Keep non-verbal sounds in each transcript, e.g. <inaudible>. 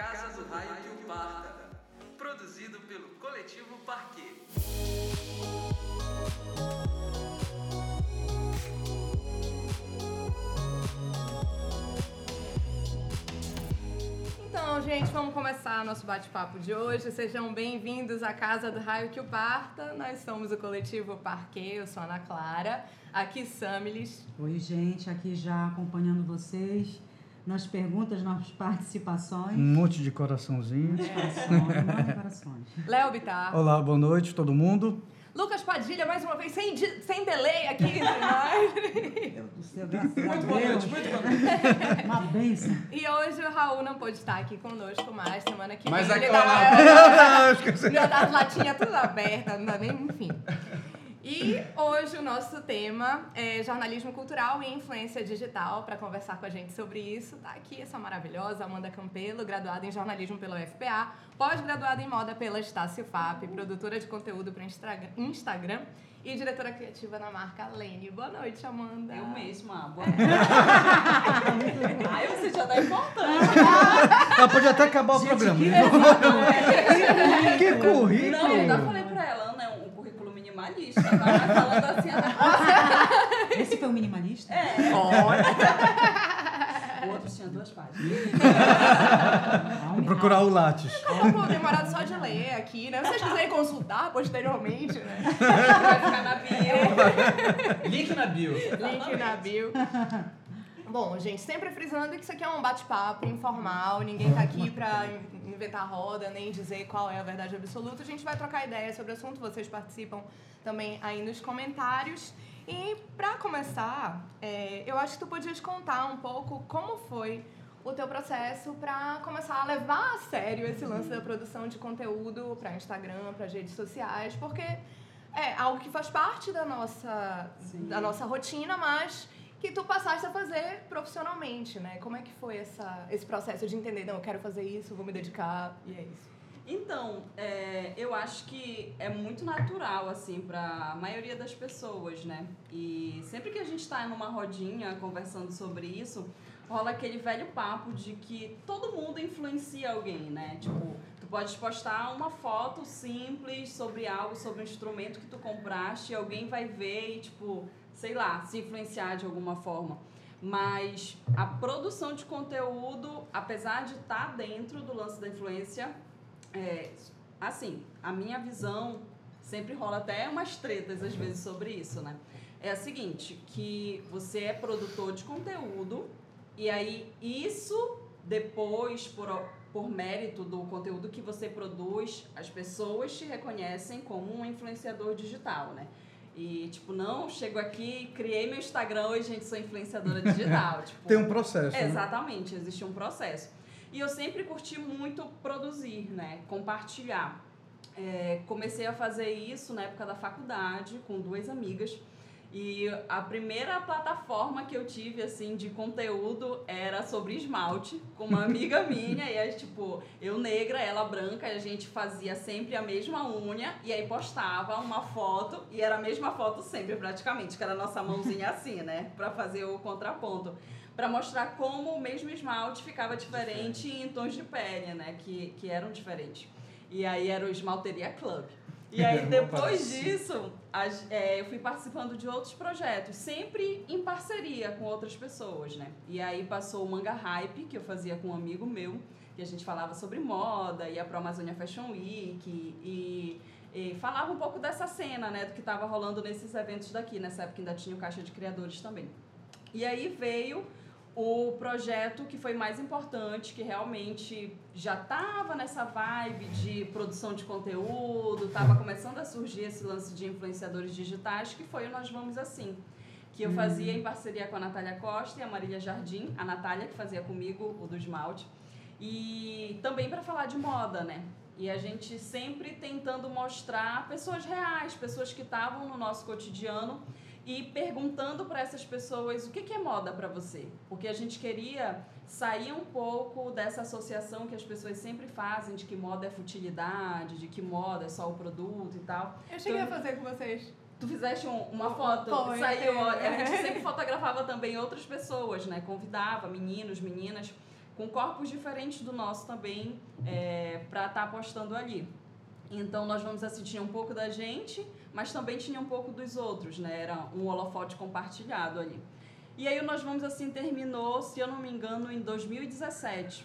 Casa do Raio que o Parta. Produzido pelo Coletivo Parquet. Então, gente, vamos começar nosso bate-papo de hoje. Sejam bem-vindos à Casa do Raio que o Parta. Nós somos o Coletivo Parquet, eu sou a Ana Clara. Aqui, Samilis. Oi, gente, aqui já acompanhando vocês nas perguntas, nas participações. Um monte de coraçãozinho. Manda corações. <laughs> Léo Bittar. Olá, boa noite, todo mundo. Lucas Padilha, mais uma vez, sem, sem delay aqui entre <laughs> nós. Meu Deus do céu, graças a Muito boa Deus. noite, muito boa noite. Uma bênção. E hoje o Raul não pôde estar aqui conosco mais. Semana que Mas vem ele aquela- dá... Esqueci. Não, as latinhas tudo abertas, não dá nem, enfim. E hoje o nosso tema é jornalismo cultural e influência digital. Para conversar com a gente sobre isso, tá aqui essa maravilhosa Amanda Campelo, graduada em jornalismo pela UFPA, pós-graduada em moda pela Estácio FAP, produtora de conteúdo para Instagram e diretora criativa na marca Lene. Boa noite, Amanda. Eu mesma. Boa <laughs> Ai, você já dá importante. Ela pode até acabar o programa. que Que, <laughs> que currículo! Não, eu ainda falei pra ela, é um currículo minimalista. Tá Mas falando assim, Ana. <laughs> Esse foi o minimalista? É. Olha, <laughs> O outro tinha duas páginas. Vou procurar o Lattes. eu vou demorar só de ler aqui, né? Se vocês quiserem consultar posteriormente, né? Vai ficar na bio. <laughs> Link na bio. Link na bio. Bom, gente, sempre frisando que isso aqui é um bate-papo informal, ninguém tá aqui pra in- inventar roda, nem dizer qual é a verdade absoluta. A gente vai trocar ideias sobre o assunto, vocês participam também aí nos comentários. E pra começar, é, eu acho que tu podias contar um pouco como foi o teu processo pra começar a levar a sério esse lance da produção de conteúdo pra Instagram, para redes sociais, porque é algo que faz parte da nossa, Sim. da nossa rotina, mas que tu passaste a fazer profissionalmente, né? Como é que foi essa, esse processo de entender, não, eu quero fazer isso, vou me dedicar, e é isso. Então, é, eu acho que é muito natural, assim, pra maioria das pessoas, né? E sempre que a gente tá numa rodinha conversando sobre isso, rola aquele velho papo de que todo mundo influencia alguém, né? Tipo, tu pode postar uma foto simples sobre algo, sobre um instrumento que tu compraste, e alguém vai ver e, tipo, sei lá, se influenciar de alguma forma. Mas a produção de conteúdo, apesar de estar dentro do lance da influência, é, assim, a minha visão sempre rola até umas tretas às vezes sobre isso, né? É a seguinte, que você é produtor de conteúdo e aí isso depois por, por mérito do conteúdo que você produz, as pessoas te reconhecem como um influenciador digital, né? E, tipo, não, chego aqui, criei meu Instagram, hoje, gente, sou influenciadora digital. <laughs> tipo, Tem um processo. né? Exatamente, existe um processo. E eu sempre curti muito produzir, né? Compartilhar. É, comecei a fazer isso na época da faculdade, com duas amigas. E a primeira plataforma que eu tive, assim, de conteúdo era sobre esmalte, com uma amiga <laughs> minha. E aí, tipo, eu negra, ela branca, e a gente fazia sempre a mesma unha. E aí postava uma foto, e era a mesma foto sempre, praticamente, que era a nossa mãozinha assim, né? Pra fazer o contraponto para mostrar como o mesmo esmalte ficava diferente em tons de pele, né? Que, que eram diferentes. E aí era o Esmalteria Club. E aí, depois disso, a- é, eu fui participando de outros projetos, sempre em parceria com outras pessoas, né? E aí passou o Manga Hype, que eu fazia com um amigo meu, que a gente falava sobre moda, ia pro Amazônia Fashion Week e, e falava um pouco dessa cena, né? Do que estava rolando nesses eventos daqui. Nessa época ainda tinha o Caixa de Criadores também. E aí veio o projeto que foi mais importante, que realmente já estava nessa vibe de produção de conteúdo, estava começando a surgir esse lance de influenciadores digitais, que foi o Nós Vamos Assim. Que eu fazia em parceria com a Natália Costa e a Marília Jardim, a Natália que fazia comigo o do esmalte. E também para falar de moda, né? E a gente sempre tentando mostrar pessoas reais, pessoas que estavam no nosso cotidiano e perguntando para essas pessoas o que, que é moda para você. Porque a gente queria sair um pouco dessa associação que as pessoas sempre fazem de que moda é futilidade, de que moda é só o produto e tal. Eu cheguei a fazer com vocês. Tu fizeste um- uma foto, Foi, saiu, é. a gente sempre <laughs> fotografava também outras pessoas, né? Convidava meninos, meninas com corpos diferentes do nosso também é, para estar tá postando ali. Então nós vamos assistir um pouco da gente, mas também tinha um pouco dos outros, né? Era um holofote compartilhado ali. E aí nós vamos assim terminou, se eu não me engano, em 2017.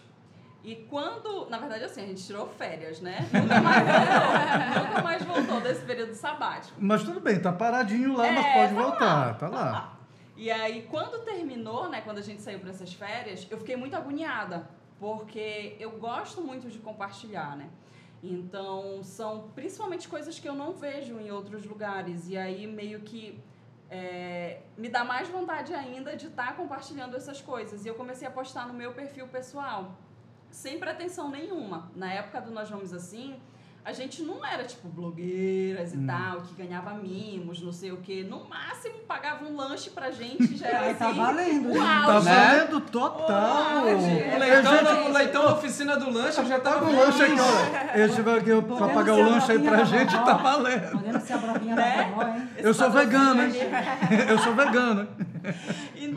E quando, na verdade, assim, a gente tirou férias, né? <laughs> Nunca mais voltou, nunca mais voltou desse período sabático. Mas tudo bem, tá paradinho lá, É, mas pode tá voltar, lá, tá lá. E aí, quando terminou, né, quando a gente saiu para essas férias, eu fiquei muito agoniada, porque eu gosto muito de compartilhar, né? Então, são principalmente coisas que eu não vejo em outros lugares. E aí, meio que é, me dá mais vontade ainda de estar compartilhando essas coisas. E eu comecei a postar no meu perfil pessoal, sem pretensão nenhuma. Na época do Nós Vamos Assim, a gente não era tipo blogueiras e Hum. tal, que ganhava mimos, não sei o quê. No máximo pagava um lanche pra gente, já era Aí tá assim. valendo, o gente. Tá. Né? valendo total. O é leitão, Gente, da, o leitão da oficina do lanche já Tá tava com o lanche aqui, ó. <laughs> Ele tiver aqui pra Podendo pagar o a lanche aí pra gente, tá valendo. Podendo ser a Né? da vovó, hein? <laughs> Eu sou vegano, hein? Eu sou vegano.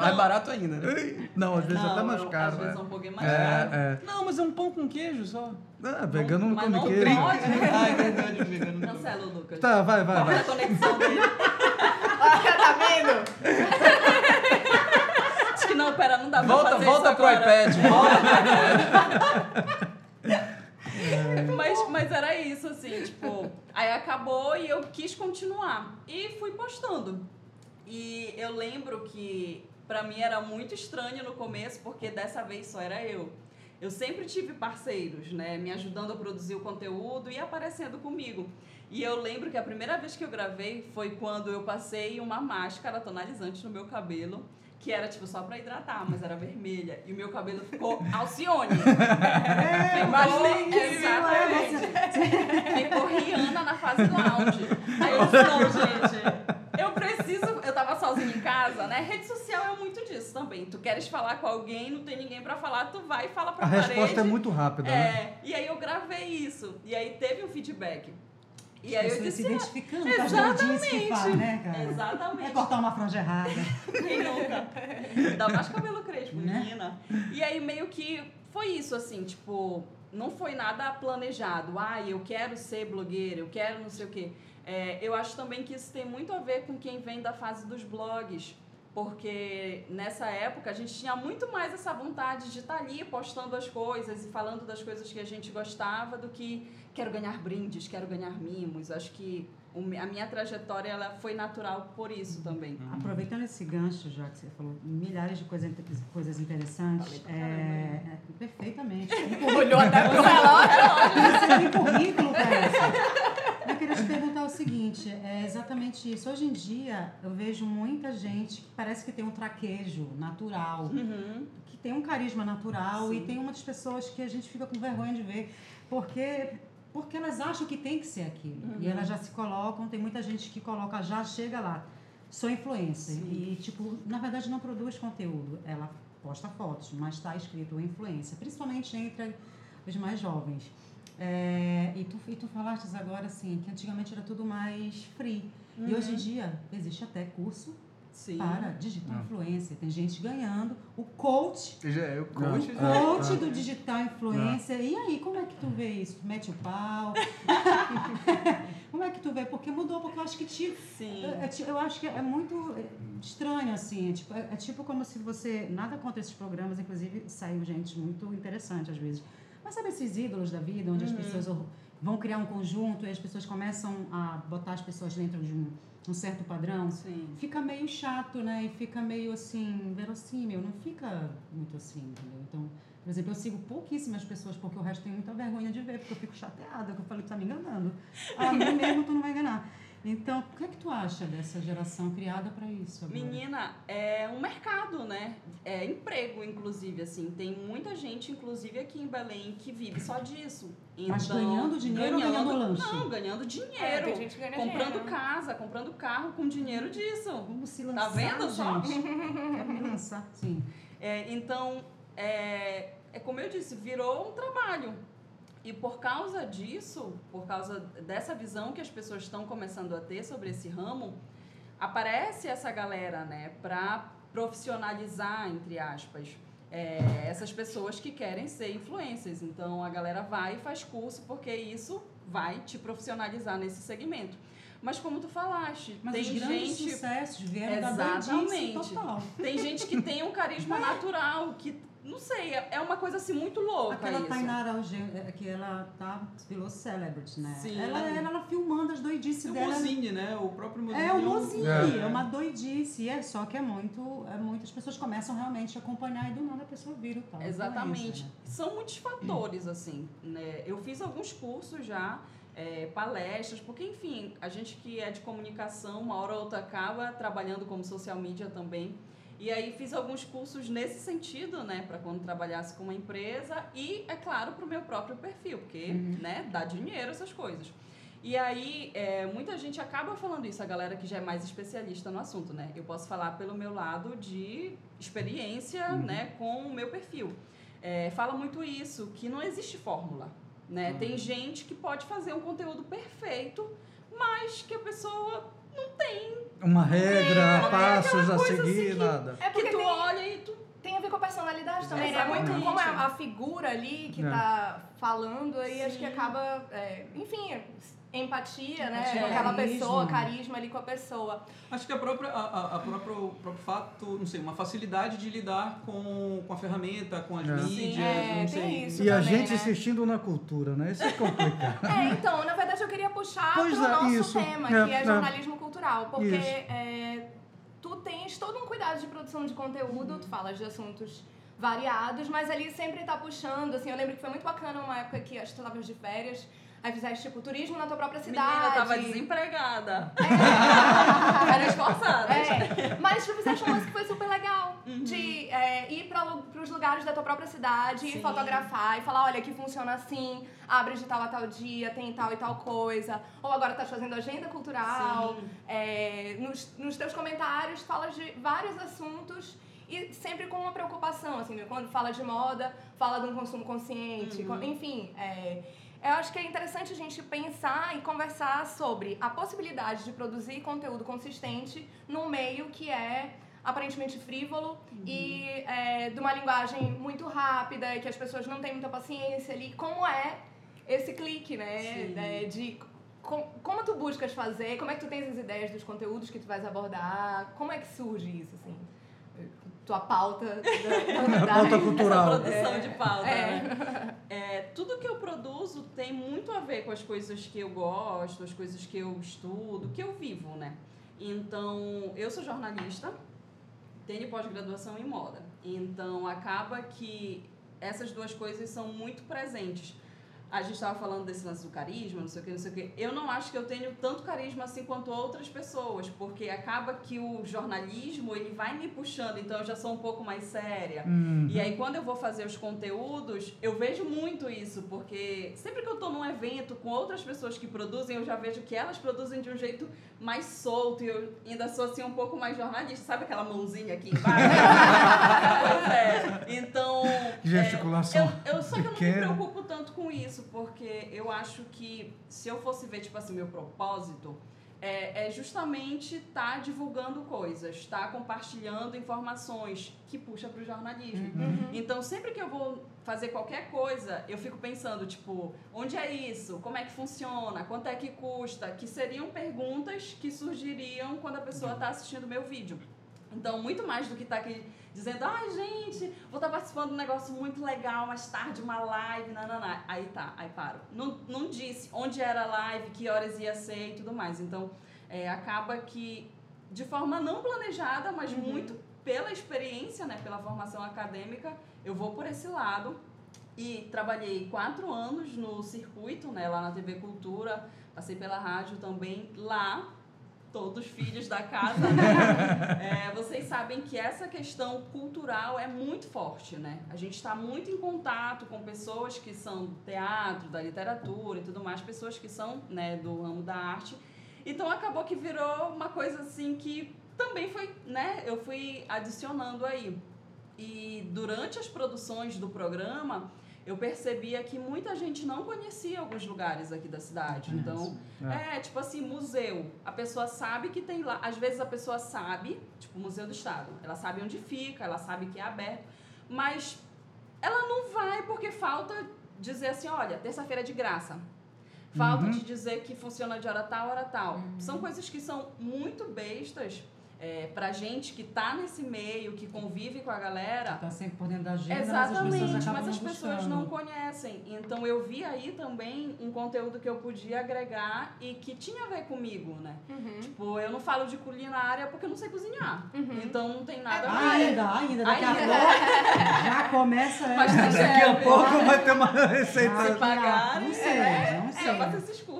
Mais barato ainda, né? Não, às vezes não, até mais caro. Às vezes é é. um pouquinho mais caro. É, é. Não, mas é um pão com queijo só. Ah, vegano não Mas come não queijo. pode. Ah, é verdade, vegano. não. Cancela o Lucas. Tá, vai, vai, vai. a conexão dele. <laughs> Olha, tá vendo? <laughs> Acho que não, pera, não dá pra Volta, fazer volta isso pro iPad. Volta. <laughs> Mas, mas era isso, assim, tipo, aí acabou e eu quis continuar. E fui postando. E eu lembro que pra mim era muito estranho no começo, porque dessa vez só era eu. Eu sempre tive parceiros, né, me ajudando a produzir o conteúdo e aparecendo comigo. E eu lembro que a primeira vez que eu gravei foi quando eu passei uma máscara tonalizante no meu cabelo, que era tipo só pra hidratar, mas era vermelha. E o meu cabelo ficou <laughs> Alcione. Imaginei Ficou- Exatamente. Ficou Rihanna na fase lounge. Aí eu não, gente, em casa, né? Rede social é muito disso também. Tu queres falar com alguém, não tem ninguém pra falar, tu vai e fala pra A parede. resposta é muito rápida, né? É, e aí eu gravei isso. E aí teve um feedback. E aí eu disse, se "Ah, identificando com as doidinhas que Exatamente. faz, né, cara? Exatamente. É cortar uma franja errada. Quem nunca? Ainda mais cabelo crespo, Né? menina. E aí meio que foi isso, assim, tipo, não foi nada planejado. Ah, eu quero ser blogueira, eu quero não sei o quê. É, eu acho também que isso tem muito a ver com quem vem da fase dos blogs. Porque nessa época a gente tinha muito mais essa vontade de estar ali postando as coisas e falando das coisas que a gente gostava do que quero ganhar brindes, quero ganhar mimos. Acho que o a minha trajetória ela foi natural por isso também. Aproveitando esse gancho, já que você falou milhares de coisa, coisas interessantes. É, é, perfeitamente. <laughs> Olhou até pro relógio. Você tem currículo para isso. Eu queria te perguntar o seguinte, é exatamente isso. Hoje em dia, eu vejo muita gente que parece que tem um traquejo natural, Uhum. que tem um carisma natural e Sim. tem umas pessoas que a gente fica com vergonha de ver, porque porque elas acham que tem que ser aquilo. E Uhum. elas já se colocam, tem muita gente que coloca, já chega lá, sou influencer. Sim. E, tipo, na verdade não produz conteúdo. Ela posta fotos, mas está escrito influência, principalmente entre os mais jovens. É, e, tu, e tu falaste agora, assim, que antigamente era tudo mais free. E hoje em dia existe até curso Sim. para digital Não. influencer. Tem gente ganhando. O coach, Já é o coach. o coach do digital influencer. E aí, como é que tu vê isso? Tu mete o pau? <laughs> como é que tu vê? Porque mudou, porque eu acho que te, Sim. é- é ti- eu acho que é muito é, estranho, assim. É tipo, é, é tipo como se você. Nada contra esses programas, inclusive saiu gente muito interessante às vezes. Mas sabe esses ídolos da vida, onde as pessoas vão criar um conjunto e as pessoas começam a botar as pessoas dentro de um, um certo padrão? Sim. Fica meio chato, né? E fica meio assim, verossímil. Não fica muito assim, entendeu? Então, por exemplo, eu sigo pouquíssimas pessoas porque o resto tem muita vergonha de ver, porque eu fico chateada, que eu falei, tu tá me enganando. <laughs> A mim mesmo tu não vai enganar. Então, o que é que tu acha dessa geração criada para isso? Agora? Menina, é um mercado, né? É emprego, inclusive, assim. Tem muita gente, inclusive aqui em Belém, que vive só disso. Mas Então, ganhando dinheiro ou ganhando lanche? Não, ganhando dinheiro. É, tem gente que ganha comprando dinheiro. casa, comprando carro com dinheiro disso. Vamos se lançar, Tá vendo só? gente? <laughs> Quero me lançar, sim. É, então, é, é como eu disse, virou um trabalho. E por causa disso, por causa dessa visão que as pessoas estão começando a ter sobre esse ramo, aparece essa galera, né, para profissionalizar, entre aspas. é, essas pessoas que querem ser influencers. Então a galera vai e faz curso porque isso vai te profissionalizar nesse segmento. Mas como tu falaste, Mas tem os grandes gente sucessos vieram da Exatamente. total. tem gente que tem um carisma <laughs> natural, que não sei, é é uma coisa assim muito louca Aquela isso. Tainara é, que ela tá, virou celebrity, né? Sim. Ela, ela, ela filmando as doidices É o dela. Mozine, né? O próprio Mozine. É o um- mozinho, É. é. uma doidice. É só que é muito. É, muitas pessoas começam realmente a acompanhar e do nada a pessoa vira o tal. Exatamente. influencer, né? São muitos fatores, assim, né? Eu fiz alguns cursos já, é, palestras, porque, enfim, a gente que é de comunicação, uma hora ou outra acaba trabalhando como social media também. E aí fiz alguns cursos nesse sentido, né, para quando trabalhasse com uma empresa e, é claro, para o meu próprio perfil, porque, né, dá dinheiro essas coisas. E aí, é, muita gente acaba falando isso, a galera que já é mais especialista no assunto, né? Eu posso falar pelo meu lado de experiência, né, com o meu perfil. É, fala muito isso, que não existe fórmula, né? Tem gente que pode fazer um conteúdo perfeito, mas que a pessoa não tem. Uma regra, passos a assim seguir, que- nada. É porque que tu tem, olha e tu... tem a ver com a personalidade também, né? Exatamente. Muito como é a figura ali que É. tá falando, aí acho que acaba, é, enfim, empatia, né? Com aquela carisma. pessoa, carisma ali com a pessoa. Acho que a própria, a, a- a própria, o próprio fato, não sei, uma facilidade de lidar com, com a ferramenta, com as É. mídias, Sim, é, não tem sei. isso. E a também, gente né? insistindo na cultura, né? Isso é complicado. É, então, na verdade eu queria puxar Pois pro é, nosso isso. tema, É, que é é. jornalismo cultural. Porque é, tu tens todo um cuidado de produção de conteúdo, tu falas de assuntos variados, mas ali sempre tá puxando, assim, eu lembro que foi muito bacana uma época que acho que tu estavas de férias, aí fizeste tipo turismo na tua própria cidade. Menina, tava desempregada. É. <laughs> Era esforçada. É, mas tu fizeste um lance que foi super legal. Uhum. De é, ir para os lugares da tua própria cidade e Sim. fotografar e falar, olha, aqui funciona assim, abre de tal a tal dia, tem tal e tal coisa. Ou agora tá fazendo agenda cultural. É, nos, nos teus comentários falas de vários assuntos e sempre com uma preocupação, assim, quando fala de moda, fala de um consumo consciente, Uhum. enfim. é, eu acho que é interessante a gente pensar e conversar sobre a possibilidade de produzir conteúdo consistente num meio que é aparentemente frívolo e é, de uma linguagem muito rápida e que as pessoas não têm muita paciência ali. Como é esse clique, né? É, de com- como tu buscas fazer, como é que tu tens as ideias dos conteúdos que tu vais abordar, como é que surge isso, assim? Tua pauta da, da, <laughs> pauta cultural. Essa produção É. de pauta, É. né? É, tudo que eu produzo tem muito a ver com as coisas que eu gosto, as coisas que eu estudo, que eu vivo, né? Então, eu sou jornalista, tenho pós-graduação em moda. Então, acaba que essas duas coisas são muito presentes. A gente estava falando desse lance do carisma, não sei o que, não sei o que. Eu não acho que eu tenho tanto carisma assim quanto outras pessoas, porque acaba que o jornalismo, ele vai me puxando, então eu já sou um pouco mais séria. Uhum. E aí, quando eu vou fazer os conteúdos, eu vejo muito isso, porque sempre que eu tô num evento com outras pessoas que produzem, eu já vejo que elas produzem de um jeito mais solto, e eu ainda sou assim um pouco mais jornalista, sabe aquela mãozinha aqui embaixo? <laughs> pois é. Então. Eu, eu, só que eu não me preocupo tanto com isso, porque eu acho que se eu fosse ver, tipo assim, meu propósito, é, é justamente estar divulgando coisas, estar compartilhando informações que puxa para o jornalismo. Uhum. Então, sempre que eu vou fazer qualquer coisa, eu fico pensando, tipo, onde é isso? Como é que funciona? Quanto é que custa? Que seriam perguntas que surgiriam quando a pessoa está assistindo o meu vídeo. Então, muito mais do que estar aqui dizendo, ai, gente, vou estar participando de um negócio muito legal, mais tarde, uma live, nananá. Aí tá, aí paro. Não, não disse onde era a live, que horas ia ser e tudo mais. Então, é, acaba que, de forma não planejada, mas Uhum. muito pela experiência, né, pela formação acadêmica, eu vou por esse lado. E trabalhei quatro anos no circuito, né, lá na TV Cultura, passei pela rádio também. Lá, todos filhos da casa, né? <laughs> É, vocês sabem que essa questão cultural é muito forte, né? A gente está muito em contato com pessoas que são do teatro, da literatura e tudo mais, pessoas que são né, do ramo da arte. Então acabou que virou uma coisa assim que também foi, né? Eu fui adicionando aí. E durante as produções do programa, eu percebia que muita gente não conhecia alguns lugares aqui da cidade. Então, É. é, tipo assim, museu. A pessoa sabe que tem lá. Às vezes a pessoa sabe, tipo, Museu do Estado. Ela sabe onde fica, ela sabe que é aberto. mas ela não vai porque falta dizer assim, olha, terça-feira é de graça. Falta Uhum. de dizer que funciona de hora tal, hora tal. São coisas que são muito bestas é, pra gente que tá nesse meio, que convive com a galera. Tá sempre por dentro da agenda, Exatamente, mas as pessoas acabam mas as não pessoas buscando. não conhecem. Então eu vi aí também um conteúdo que eu podia agregar e que tinha a ver comigo, né? Uhum. Tipo, eu não falo de culinária porque eu não sei cozinhar. Então não tem nada a ver. Ainda, ainda, daqui a Ainda. pouco <laughs> já começa Mas. Daqui a pouco vai ter uma receita. Ah, pagar, Não né? sei, não sei. É, eu faço esses cursos.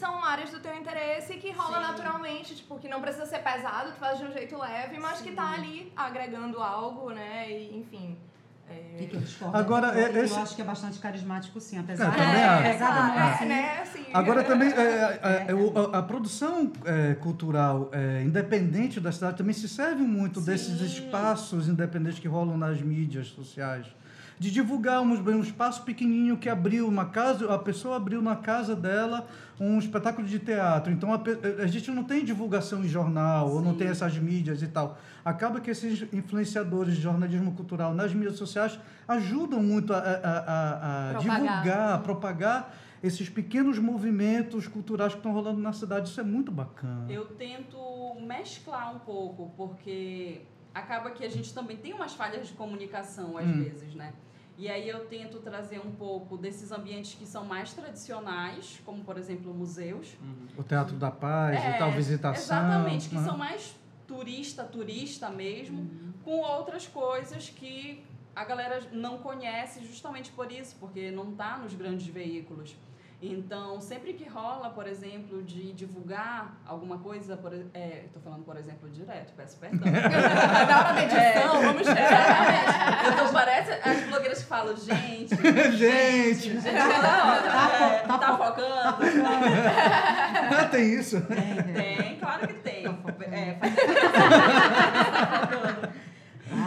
São áreas do teu interesse que rola Sim. naturalmente, tipo, que não precisa ser pesado, tu faz de um jeito leve, mas que tá ali agregando algo, né? E, enfim. O que É... que eu discordo? Agora, eu, é- esse- eu acho que é bastante carismático, sim, apesar de também acho. apesar de não é, assim, né? Assim, Agora também, é, é, <laughs> é, o- a, a produção é, cultural é, independente da cidade também se serve muito desses Sim. espaços independentes que rolam nas mídias sociais. De divulgar um, um espaço pequenininho que abriu uma casa, a pessoa abriu na casa dela um espetáculo de teatro. Então a, a gente não tem divulgação em jornal, ou não Sim. tem essas mídias e tal. Acaba que esses influenciadores de jornalismo cultural nas mídias sociais ajudam muito a, a- a- a Propagar. divulgar, a propagar esses pequenos movimentos culturais que estão rolando na cidade. Isso é muito bacana. Eu tento mesclar um pouco, porque acaba que a gente também tem umas falhas de comunicação às Hum. vezes, né? E aí eu tento trazer um pouco desses ambientes que são mais tradicionais, como por exemplo museus. O Teatro da Paz É, e tal, visitação. Exatamente, que né? são mais turista, turista mesmo, com outras coisas que a galera não conhece justamente por isso, porque não tá nos grandes veículos. Então, sempre que rola, por exemplo, de divulgar alguma coisa, por, é, tô falando, por exemplo, direto, peço perdão. <laughs> Na hora da edição, vamos Exatamente. Então, parece as blogueiras que falam, <laughs> gente, Gente! gente, toda hora, Tá é, tá tá fo- focando. Ah, tem isso? Tem, claro que tem. Tá focando. É, faz <laughs> tá focando.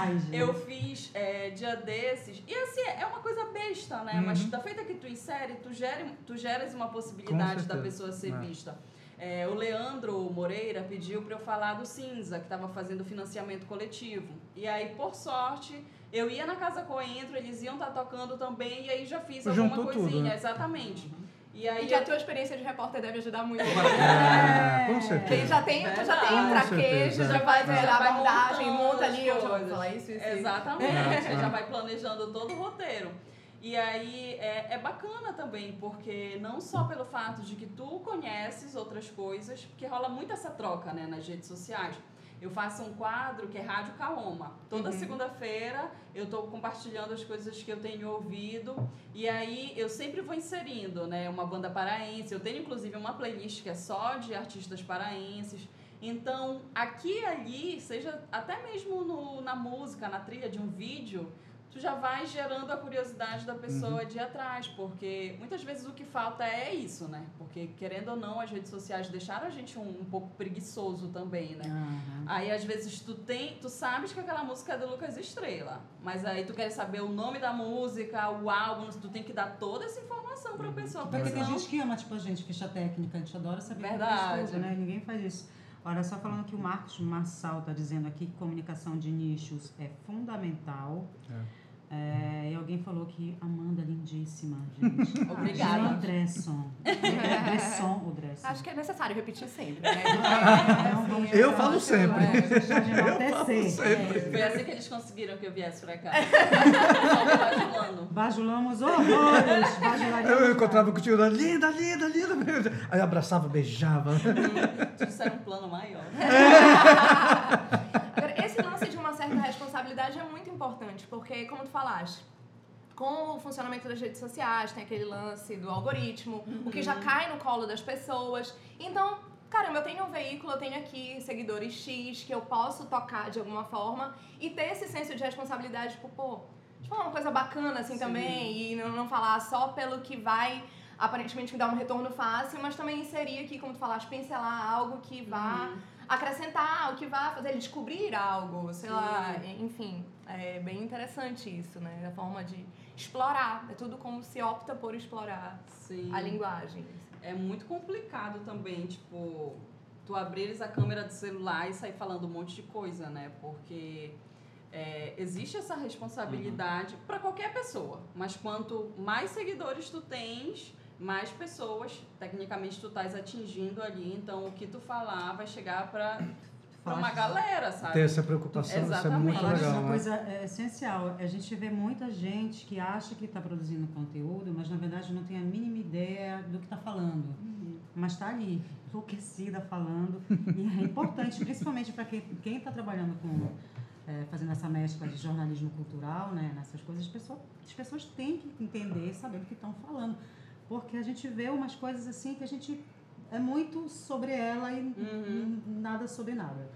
Ai. Eu fiz é, dia desses. E assim, é uma coisa besta, né? Uhum. Mas da feita que tu insere, tu, gere, tu geras uma possibilidade da pessoa ser É. vista. É, o Leandro Moreira pediu para eu falar do Cinza, que estava fazendo financiamento coletivo. E aí, por sorte, eu ia na Casa Coentro, eles iam estar tocando também, e aí já fiz alguma Juntou tudo, coisinha. né? Exatamente. E aí E que a eu- tua experiência de repórter deve ajudar muito. <laughs> É, com Quem certeza. já tem, tu já tem Com um traquejo, já vai Já a abordagem, monta ali, eu já vou falar isso, isso. Exatamente, É, você é. já vai planejando todo o roteiro. E aí é, é bacana também, porque não só pelo fato de que tu conheces outras coisas, porque rola muito essa troca né, nas redes sociais. Eu faço um quadro que é Rádio Kaoma. Toda Uhum. segunda-feira eu estou compartilhando as coisas que eu tenho ouvido. E aí eu sempre vou inserindo né, uma banda paraense. Eu tenho inclusive uma playlist que é só de artistas paraenses. Então, aqui e ali, seja até mesmo no, na música, na trilha de um vídeo, tu já vai gerando a curiosidade da pessoa de ir atrás, porque muitas vezes o que falta é isso, né? Porque, querendo ou não, as redes sociais deixaram a gente um, um pouco preguiçoso também, né? Aham. Aí às vezes tu tem, tu sabes que aquela música é do Lucas Estrela, mas aí tu quer saber o nome da música, o álbum, tu tem que dar toda essa informação pra pessoa, Porque tem gente que ama, tipo, a gente, ficha técnica, a gente adora saber Verdade. fez tudo, né? Ninguém faz isso. Olha, só falando que o Marcos Marçal tá dizendo aqui que comunicação de nichos é fundamental. É, e alguém falou que Amanda é lindíssima, gente. <laughs> Obrigada. Jean Dresson. Dresson ou Dresson? Acho que é necessário repetir sempre, né? Não, vamos Assim, Eu falo sempre. é. deixar de enaltecer. Foi assim que eles conseguiram que eu viesse pra cá. <laughs> Bajulando. Bajulamos horrores. Bajularíamos Eu encontrava contigo, linda, linda, linda. Aí abraçava, beijava. Isso era um plano maior. Agora, <laughs> esse lance de uma certa responsabilidade é muito importante, porque, como tu falaste, com o funcionamento das redes sociais, tem aquele lance do algoritmo, o que já cai no colo das pessoas. Então, caramba, eu tenho um veículo, eu tenho aqui seguidores X que eu posso tocar de alguma forma e ter esse senso de responsabilidade, tipo, pô, falar uma coisa bacana assim Sim. também e não, não falar só pelo que vai aparentemente me dar um retorno fácil, mas também inserir aqui, como tu falaste, pincelar algo que vá acrescentar, o que vai fazer ele descobrir algo, sei Sim. lá, enfim. É bem interessante isso, né? A forma de explorar. É tudo como se opta por explorar Sim. a linguagem. É muito complicado também, tipo, tu abrires a câmera do celular e sair falando um monte de coisa, né? Porque É, existe essa responsabilidade para qualquer pessoa, mas quanto mais seguidores tu tens, mais pessoas, tecnicamente, tu estás atingindo ali. Então, o que tu falar vai chegar para para uma galera, sabe? Ter essa preocupação, isso é muito Exatamente. Falar legal. uma né? coisa é, essencial. A gente vê muita gente que acha que está produzindo conteúdo, mas na verdade não tem a mínima ideia do que está falando. Mas está ali, enlouquecida falando. e é importante, principalmente para quem está trabalhando com. é, fazendo essa mescla de jornalismo cultural, né, nessas coisas, as pessoas, as pessoas têm que entender e saber do que estão falando. Porque a gente vê umas coisas assim que a gente é muito sobre ela e Uhum. nada sobre nada.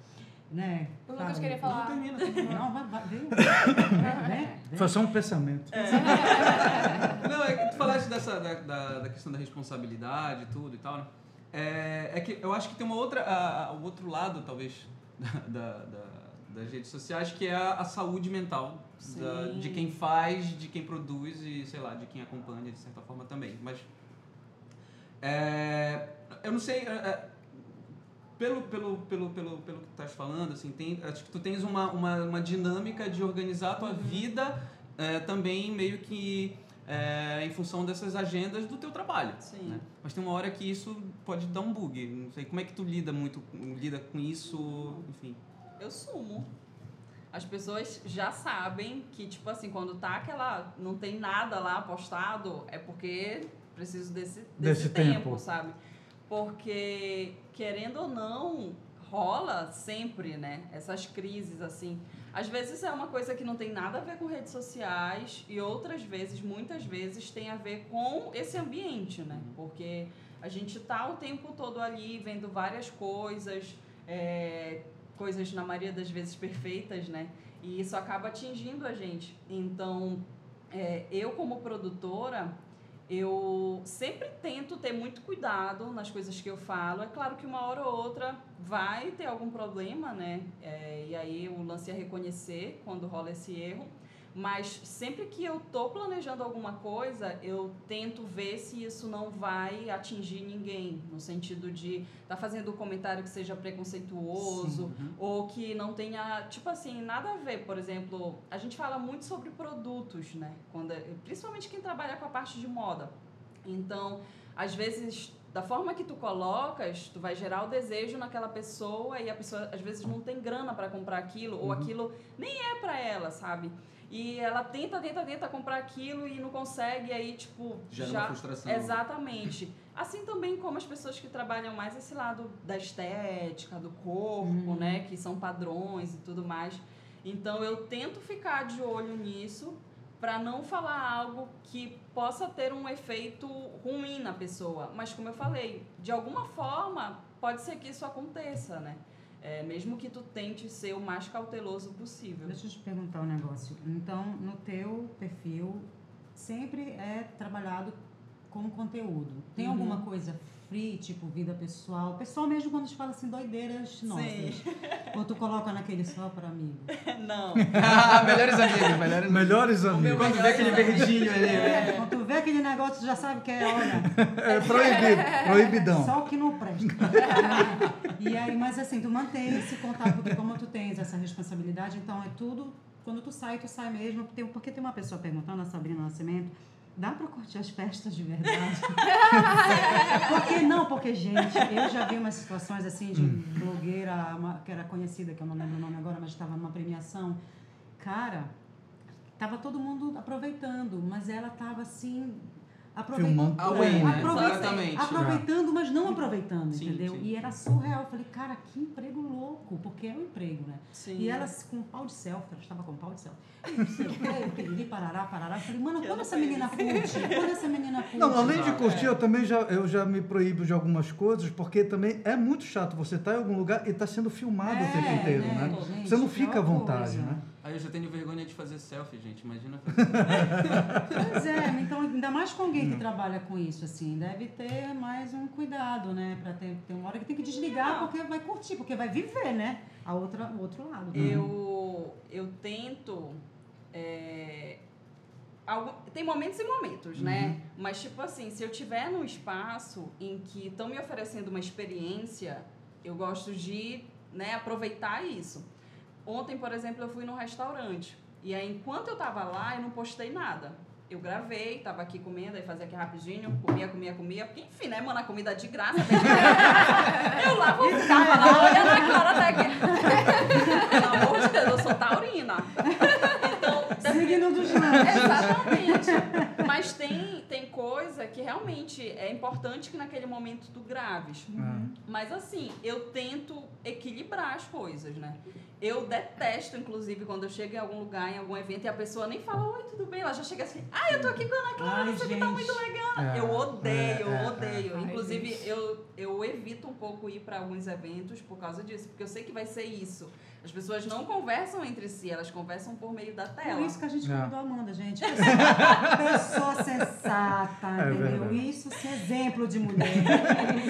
Né? O Lucas Fala, queria falar. Termina. Não, vai, vai, vem. Vem, <laughs> vem, vem. Foi só um pensamento. <laughs> Não, é que tu falaste dessa, da, da, da questão da responsabilidade e tudo e tal, né? É, é que eu acho que tem uma outra, a- a- o outro lado, talvez, <laughs> da, da- da- das redes sociais, que é a, a saúde mental da- de quem faz, de quem produz e, sei lá, de quem acompanha, de certa forma também. Mas, é, eu não sei... é, é, pelo, pelo, pelo, pelo, pelo que tu estás falando, assim, tem, acho que tu tens uma, uma, uma dinâmica de organizar a tua vida é, também meio que é, em função dessas agendas do teu trabalho. Sim. né? Mas tem uma hora que isso pode dar um bug. Não sei como é que tu lida muito, lida com isso, enfim. Eu sumo. As pessoas já sabem que, tipo assim, quando tá aquela. não tem nada lá postado, é porque preciso desse, desse, Desse tempo, tempo. sabe? Porque, querendo ou não, rola sempre, né? Essas crises, assim. Às vezes é uma coisa que não tem nada a ver com redes sociais e outras vezes, muitas vezes, tem a ver com esse ambiente, né? Porque a gente tá o tempo todo ali vendo várias coisas, é, coisas na maioria das vezes perfeitas, né? E isso acaba atingindo a gente. Então, é, eu como produtora, eu sempre tento ter muito cuidado nas coisas que eu falo. É claro que uma hora ou outra vai ter algum problema, né? É, e aí o lance é reconhecer quando rola esse erro. Mas sempre que eu tô planejando alguma coisa, eu tento ver se isso não vai atingir ninguém, no sentido de tá fazendo um comentário que seja preconceituoso ou que não tenha, tipo assim, nada a ver. Por exemplo, a gente fala muito sobre produtos, né? Quando, principalmente quem trabalha com a parte de moda. Então, às vezes, da forma que tu colocas, tu vai gerar o desejo naquela pessoa e a pessoa às vezes não tem grana para comprar aquilo ou aquilo nem é para ela, sabe? E ela tenta, tenta, tenta comprar aquilo e não consegue, e aí, tipo, Gera já. uma frustração. Exatamente. Assim também como as pessoas que trabalham mais esse lado da estética, do corpo, né? Que são padrões e tudo mais. Então eu tento ficar de olho nisso para não falar algo que possa ter um efeito ruim na pessoa. Mas como eu falei, de alguma forma pode ser que isso aconteça, né? É, mesmo que tu tente ser o mais cauteloso possível. Deixa eu te perguntar um negócio. Então, no teu perfil, sempre é trabalhado com conteúdo. Tem Uhum. alguma coisa free, tipo vida pessoal? Pessoal mesmo quando te fala assim, doideiras nossas. Ou tu coloca naquele só para amigos? <laughs> Não. melhores amigos, melhores Melhores amigos. Quando vê aquele verdinho ali. É, quando tu vê aquele negócio, tu já sabe que é, olha, É proibido, proibidão. só o que não presta. <laughs> e aí, mas assim, tu mantém esse contato, porque como tu tens essa responsabilidade, então é tudo, quando tu sai, tu sai mesmo. Tem- Porque tem uma pessoa perguntando, a Sabrina Nascimento, dá pra curtir as festas de verdade? <laughs> porque não? Porque, gente, eu já vi umas situações assim de blogueira, uma, que era conhecida, que eu não lembro o nome agora, mas estava numa premiação. Cara, tava todo mundo aproveitando, mas ela tava assim. Aproveitando, Filmando Away, né? Aproveitando, Exatamente. aproveitando, mas não aproveitando, Sim, entendeu? sim. E era surreal. Eu falei, cara, que emprego louco, porque é um emprego, né? Sim. E ela com um pau de selfie, ela estava com um pau de selfie. E piriri, parará, parará. Eu falei, mano, quando essa menina curte? Quando essa menina curte? Não, além de Exato, curtir, é. eu também já, eu já me proíbo de algumas coisas, porque também é muito chato você estar em algum lugar e estar sendo filmado o É, tempo inteiro, né, né? gente, Você não fica à vontade, coisa. né? Aí eu já tenho vergonha de fazer selfie, gente. Imagina fazer. Pois é, então ainda mais com alguém que trabalha com isso, assim, deve ter mais um cuidado, né? Pra ter, ter uma hora que tem que desligar porque vai curtir, porque vai viver, né? A outra, o outro lado. Eu, eu tento. é, algu- tem momentos e momentos, né? Mas, tipo assim, se eu tiver num espaço em que estão me oferecendo uma experiência, eu gosto de né, aproveitar isso. Ontem, por exemplo, eu fui num restaurante. E aí, enquanto eu tava lá, eu não postei nada. Eu gravei, tava aqui comendo, aí fazia aqui rapidinho, comia, comia, comia. Porque, enfim, né, mano, a comida de graça. tem que- <laughs> eu lá vou ficar lá olhando a cara até que... Pelo amor de Deus, eu sou taurina. Então, Signo dos lanches. Exatamente. Mas tem, tem coisa que realmente é importante que naquele momento tu graves. Mas assim, eu tento equilibrar as coisas, né? Eu detesto, inclusive, quando eu chego em algum lugar, em algum evento, e a pessoa nem fala, oi, tudo bem? Ela já chega assim, ah, eu tô aqui com a Ana Clara, Ai, isso aqui tá muito legal. É, eu odeio, eu é, é, odeio. Ai, Inclusive, gente. eu, eu evito um pouco ir para alguns eventos por causa disso, porque eu sei que vai ser isso. As pessoas não conversam entre si, elas conversam por meio da tela. Por isso que a gente É. convidou a Amanda, gente. Pessoa, <laughs> pessoa sensata, É entendeu? verdade. Isso sim, exemplo de mulher.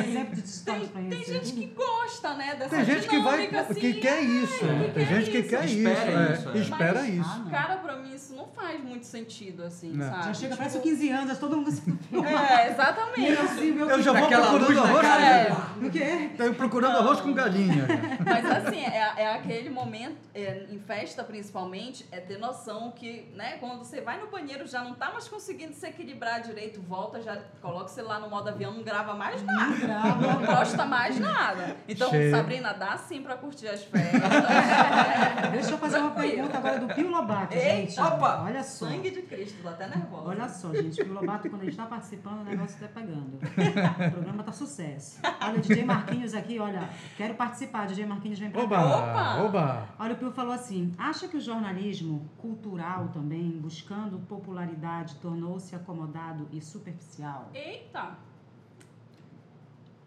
exemplo de digital Tem, tem gente que gosta, né, dessa Tem gente que vai dinâmica, assim, que quer isso. Né? Tem quer gente que isso. quer isso. Espera é. isso, é. Espera Mas- isso. Ah, não. Cara, pra mim isso não faz muito sentido, assim, Não. sabe? Já chega, Tipo, parece 15 anos, todo mundo se <laughs> É, exatamente. Eu já vou Aquela procurando luz na arroz. cara. É. O quê? Tô procurando arroz com galinha. Mas assim, é, é aquele momento, é, em festa principalmente, é ter noção que, né, quando você vai no banheiro já não tá mais conseguindo se equilibrar direito, volta, já coloca o celular no modo avião, não grava mais nada. Não grava. Não posta mais nada. Então, Cheio. Sabrina, dá sim pra curtir as festas. <laughs> Deixa eu fazer uma pergunta agora do Pio Lobato, Eita, gente. opa! Olha só. Sangue de Cristo, tô até nervosa. Olha só, gente, Pio Lobato, quando a gente tá participando, o negócio tá pegando. <laughs> O programa tá sucesso. Olha, o DJ Marquinhos aqui, olha, quero participar. DJ Marquinhos vem pra cá. Oba! Opa! Oba! Olha, o Pio falou assim: acha que o jornalismo cultural também, buscando popularidade, tornou-se acomodado e superficial? Eita!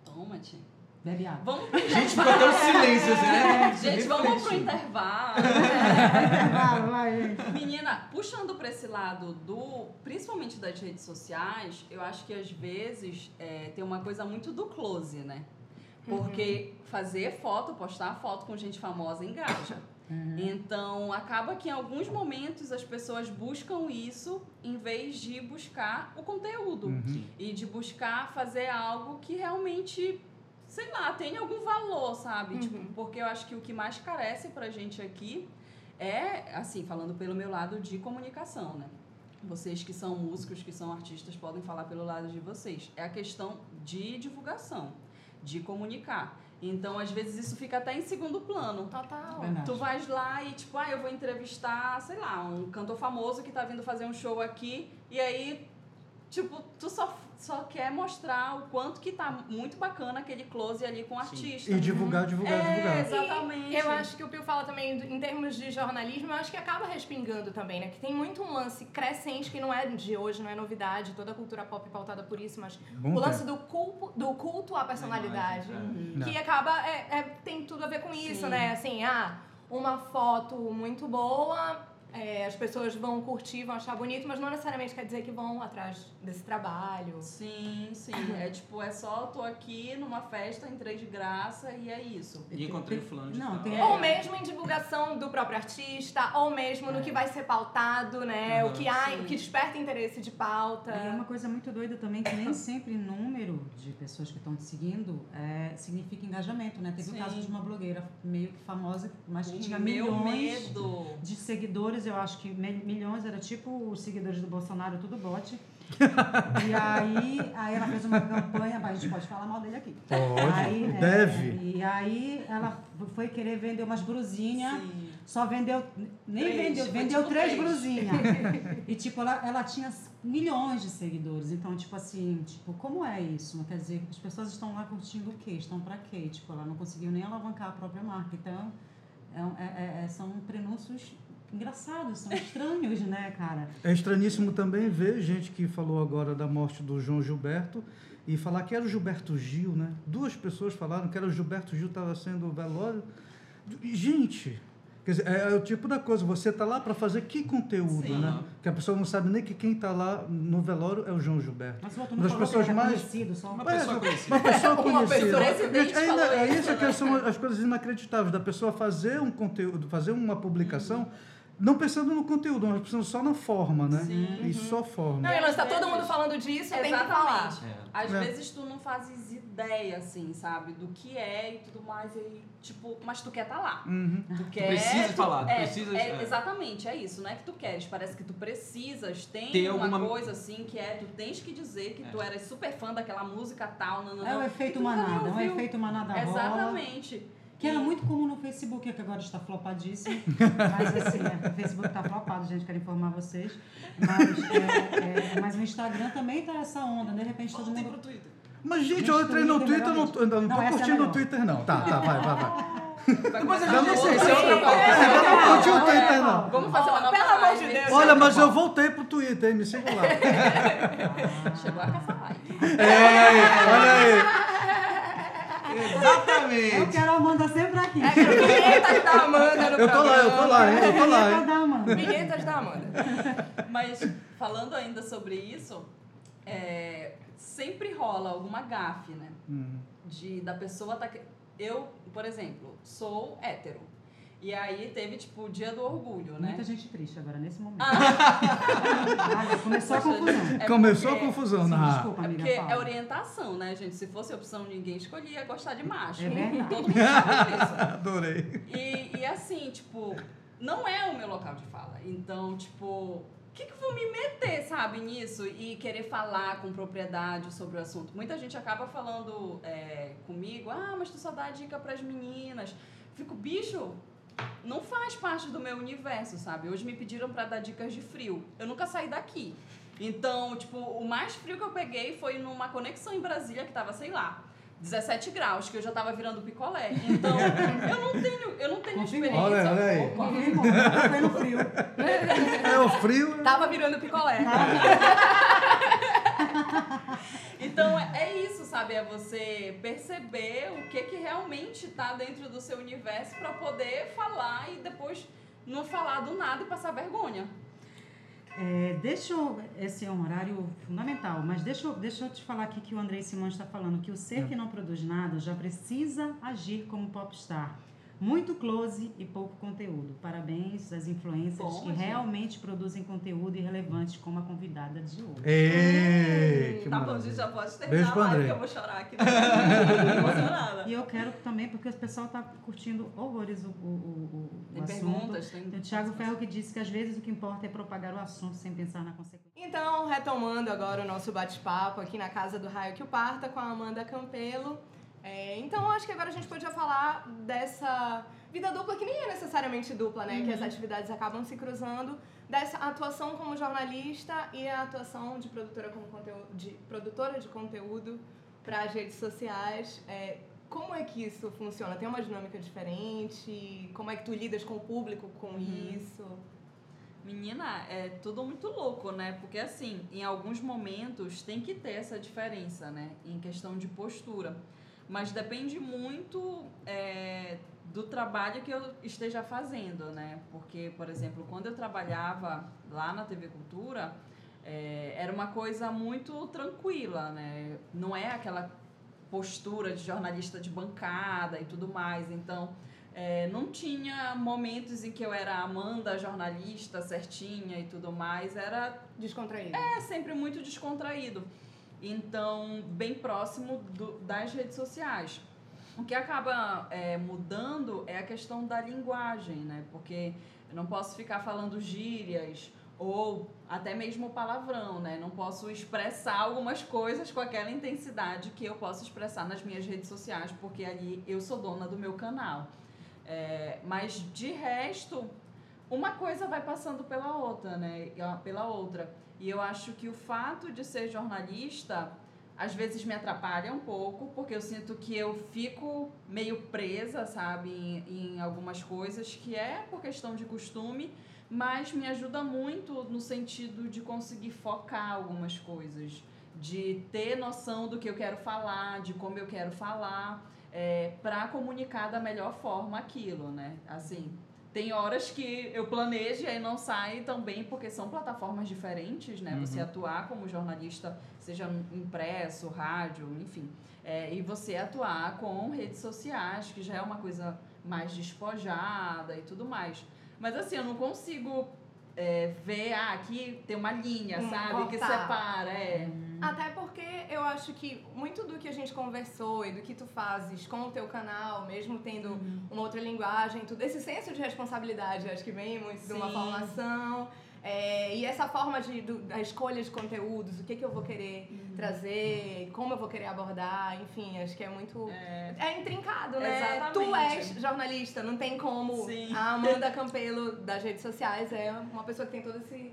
Toma, tia. Bebe água. Vamos pro gente ficou até um silêncio, assim, né? Gente, vamos pro intervalo. Vai, vai, gente. Menina, puxando pra esse lado do, principalmente das redes sociais, eu acho que às vezes é, tem uma coisa muito do close, né? Porque fazer foto, postar foto com gente famosa engaja. Então, acaba que em alguns momentos as pessoas buscam isso em vez de buscar o conteúdo Uhum. e de buscar fazer algo que realmente, sei lá, tenha algum valor, sabe? Uhum. Tipo, porque eu acho que o que mais carece pra gente aqui é, assim, falando pelo meu lado de comunicação, né? Vocês que são músicos, que são artistas, podem falar pelo lado de vocês. É a questão de divulgação, de comunicar. Então, às vezes, isso fica até em segundo plano. Total. Verdade. Tu vais lá e, tipo, ah, eu vou entrevistar, sei lá, um cantor famoso que tá vindo fazer um show aqui, e aí, tipo, tu só, só quer mostrar o quanto que tá muito bacana aquele close ali com o artista. E divulgar, divulgar, É, divulgar. Exatamente. E eu acho que o Pio fala também, em termos de jornalismo, eu acho que acaba respingando também, né? Que tem muito um lance crescente, que não é de hoje, não é novidade, toda a cultura pop é pautada por isso, mas Bom o lance tempo. do culto, do culto à personalidade. Imagem, Que acaba, é, é- tem tudo a ver com isso, Sim. né? Assim, ah, uma foto muito boa, é, as pessoas vão curtir, vão achar bonito, mas não necessariamente quer dizer que vão atrás desse trabalho. Sim, sim. É tipo, é só tô aqui numa festa, entrei de graça e é isso. E encontrei o fulano de Não, tal. tem- É. Ou mesmo em divulgação do próprio artista, ou mesmo no que vai ser pautado, né? Aham, o, que há, o que desperta interesse de pauta. E é uma coisa muito doida também, que nem <coughs> sempre número de pessoas que estão te seguindo é, significa engajamento, né? Teve Sim. o caso de uma blogueira meio que famosa, mas que tinha milhões medo. de seguidores, eu acho que milhões, era tipo os seguidores do Bolsonaro, tudo bot. <laughs> e aí, aí ela fez uma campanha, mas a gente pode falar mal dele aqui. Pode, Aí, é, deve. e aí ela foi querer vender umas brusinhas, só vendeu, nem Três, vendeu, vendeu tipo três três. brusinhas. <laughs> e tipo, ela, ela tinha milhões de seguidores. Então, tipo assim, tipo, como é isso? Quer dizer, as pessoas estão lá curtindo o quê? Estão pra quê? Tipo, ela não conseguiu nem alavancar a própria marca. Então, é um- é- é- são prenúncios engraçados, são estranhos, né, cara? É estranhíssimo também ver gente que falou agora da morte do João Gilberto e falar que era o Gilberto Gil, né? Duas pessoas falaram que era o Gilberto Gil estava sendo o velório. Gente, quer dizer, é, é o tipo da coisa, você tá lá para fazer que conteúdo, Sim. né? Que a pessoa não sabe nem que quem tá lá no velório é o João Gilberto. Mas o outro Uma não das pessoas mais- conhecido, só Uma Mas, pessoa conhecida. Uma pessoa <laughs> Uma conhecida. pessoa- o presidente Ainda- é isso, que são as coisas inacreditáveis, da pessoa fazer um conteúdo, fazer uma publicação não pensando no conteúdo, mas pensando só na forma, né? Sim. E só forma. Não, e nós tá todo mundo falando disso, tem que falar. Exatamente. É. Às É. vezes tu não fazes ideia, assim, sabe, do que é e tudo mais, e tipo, mas tu quer tá lá. Uhum. Tu quer. precisa tu- falar, tu é, precisas- é, é. Exatamente, é isso. Não é que tu queres, parece que tu precisas. Tem Ter uma alguma- coisa assim que é, tu tens que dizer que É. tu eras super fã daquela música tal, não, não, É o não, efeito tu manada, é o efeito manada rola. Exatamente. Que era muito comum no Facebook, que agora está flopadíssimo. Mas assim, é, o Facebook está flopado, gente, quero informar vocês. Mas, é, é, mas o Instagram também tá essa onda, de repente todo mundo. pro Twitter. Mas, gente, eu entrei no Twitter é Twitter, não, tô- não tô Não, é curtindo o. Twitter, não. Tá, tá, vai, vai, vai. Depois a é outra pauta. Eu não curti o É, Twitter, não. Vamos fazer uma nova pelo amor live. de Deus. Olha, mas eu voltei pro Twitter, hein? Me siga lá. Chegou a caça live. É, olha aí. Eu Exatamente. quero a Amanda sempre aqui. É, vinhetas da Amanda no Eu tô lá, eu tô lá, hein? Eu tô lá, Vinheta hein? da Amanda. Vinhetas da Amanda. Mas falando ainda sobre isso, é, sempre rola alguma gafe, né? Hum. De da pessoa tá. que- Eu, por exemplo, sou hétero. E aí teve, tipo, o dia do orgulho, né? Muita gente triste agora, nesse momento. Ah, <laughs> começou a confusão. é Começou a porque- confusão, Sim, né? desculpa, É amiga, porque fala. é orientação, né, gente? Se fosse opção, ninguém escolhia gostar de macho. É verdade. Todo mundo sabe disso. <laughs> Adorei. E, e assim, tipo, não é o meu local de fala. Então, tipo, o que, que eu vou me meter, sabe, nisso? E querer falar com propriedade sobre o assunto. Muita gente acaba falando é, comigo, ah, mas tu só dá dica pras meninas. Fico, bicho, não faz parte do meu universo, sabe? Hoje me pediram pra dar dicas de frio. Eu nunca saí daqui. Então, tipo, o mais frio que eu peguei foi numa conexão em Brasília que tava, sei lá, 17 graus, que eu já tava virando picolé. Então, eu não tenho, eu não tenho Confirma. experiência. Olha, olha aí. Opa. Foi no frio. É o frio. Tava virando picolé. Então é é isso, sabe? É você perceber o que que realmente tá dentro do seu universo pra poder falar e depois não falar do nada e passar vergonha. É, deixa eu, esse é um horário fundamental, mas deixa eu, deixa eu te falar aqui que o Andrei Simões está falando que o ser que não produz nada já precisa agir como popstar. Muito close e pouco conteúdo. Parabéns às influências Bom, que gente. realmente produzem conteúdo irrelevante, como a convidada de hoje. Ei, que tá bom, maravilha. gente, já pode terminar Beijo a live que eu vou chorar aqui. Né? <laughs> Tô emocionada. E eu quero também, porque o pessoal está curtindo horrores o, o, o, o Tem assunto. perguntas, tem... Tem o Thiago Ferro que disse que às vezes o que importa é propagar o assunto sem pensar na consequência. Então, retomando agora o nosso bate-papo aqui na casa do Raio que o Parta com a Amanda Campelo. É, então, acho que agora a gente podia falar dessa vida dupla, que nem é necessariamente dupla, né? Que as atividades acabam se cruzando, dessa atuação como jornalista e a atuação de produtora, como conteúdo, de, produtora de conteúdo para as redes sociais. É, como é que isso funciona? Tem uma dinâmica diferente? Como é que tu lidas com o público com isso? Menina, é tudo muito louco, né? Porque assim, em alguns momentos tem que ter essa diferença, né? Em questão de postura. Mas depende muito é, do trabalho que eu esteja fazendo, né? Porque, por exemplo, quando eu trabalhava lá na TV Cultura, é, era uma coisa muito tranquila, né? Não é aquela postura de jornalista de bancada e tudo mais. Então, é, não tinha momentos em que eu era a Amanda, jornalista, certinha e tudo mais. Era Descontraído. é sempre muito descontraído. Então, bem próximo do- das redes sociais. O que acaba é, mudando é a questão da linguagem, né? Porque eu não posso ficar falando gírias ou até mesmo palavrão, né? Não posso expressar algumas coisas com aquela intensidade que eu posso expressar nas minhas redes sociais, porque ali eu sou dona do meu canal. É, mas de resto, uma coisa vai passando pela outra, né? Pela outra. E eu acho que o fato de ser jornalista às vezes me atrapalha um pouco, porque eu sinto que eu fico meio presa, sabe, em, em algumas coisas, que é por questão de costume, mas me ajuda muito no sentido de conseguir focar algumas coisas, de ter noção do que eu quero falar, de como eu quero falar, é, para comunicar da melhor forma aquilo, né? Assim, tem horas que eu planejo e aí não sai tão bem, porque são plataformas diferentes, né? Você atuar como jornalista, seja impresso, rádio, enfim. É, e você atuar com redes sociais, que já é uma coisa mais despojada e tudo mais. Mas assim, eu não consigo é, ver, ah, aqui tem uma linha, Hum, sabe? Que cortar. separa, é. Até porque eu acho que muito do que a gente conversou e do que tu fazes com o teu canal, mesmo tendo uma outra linguagem, tudo esse senso de responsabilidade, acho que vem muito de uma formação. é, e essa forma de, do- da escolha de conteúdos, o que, que eu vou querer trazer, como eu vou querer abordar, enfim, acho que é muito. É, É intrincado, né? Exatamente. Tu és jornalista, não tem como. Sim. A Amanda Campelo das redes sociais é uma pessoa que tem todo esse.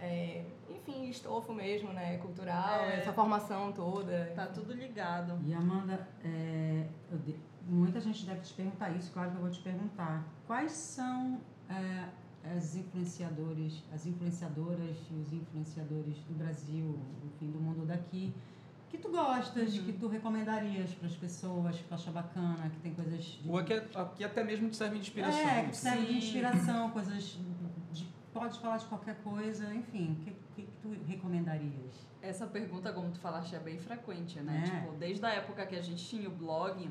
É, enfim, estofo mesmo, né? Cultural, É. essa formação toda. tá tudo ligado. E Amanda, é, de- muita gente deve te perguntar isso, claro que eu vou te perguntar. Quais são é, as influenciadores, as influenciadoras e os influenciadores do Brasil, enfim, do mundo daqui, que tu gostas, Uhum. que tu recomendarias para as pessoas, que tu acha bacana, que tem coisas de, Ou aqui, aqui até mesmo te servem de inspiração. é, que serve de inspiração, coisas pode falar de qualquer coisa, enfim, o que, que, que tu recomendarias? Essa pergunta, como tu falaste, é bem frequente, né? É. Tipo, desde a época que a gente tinha o blog,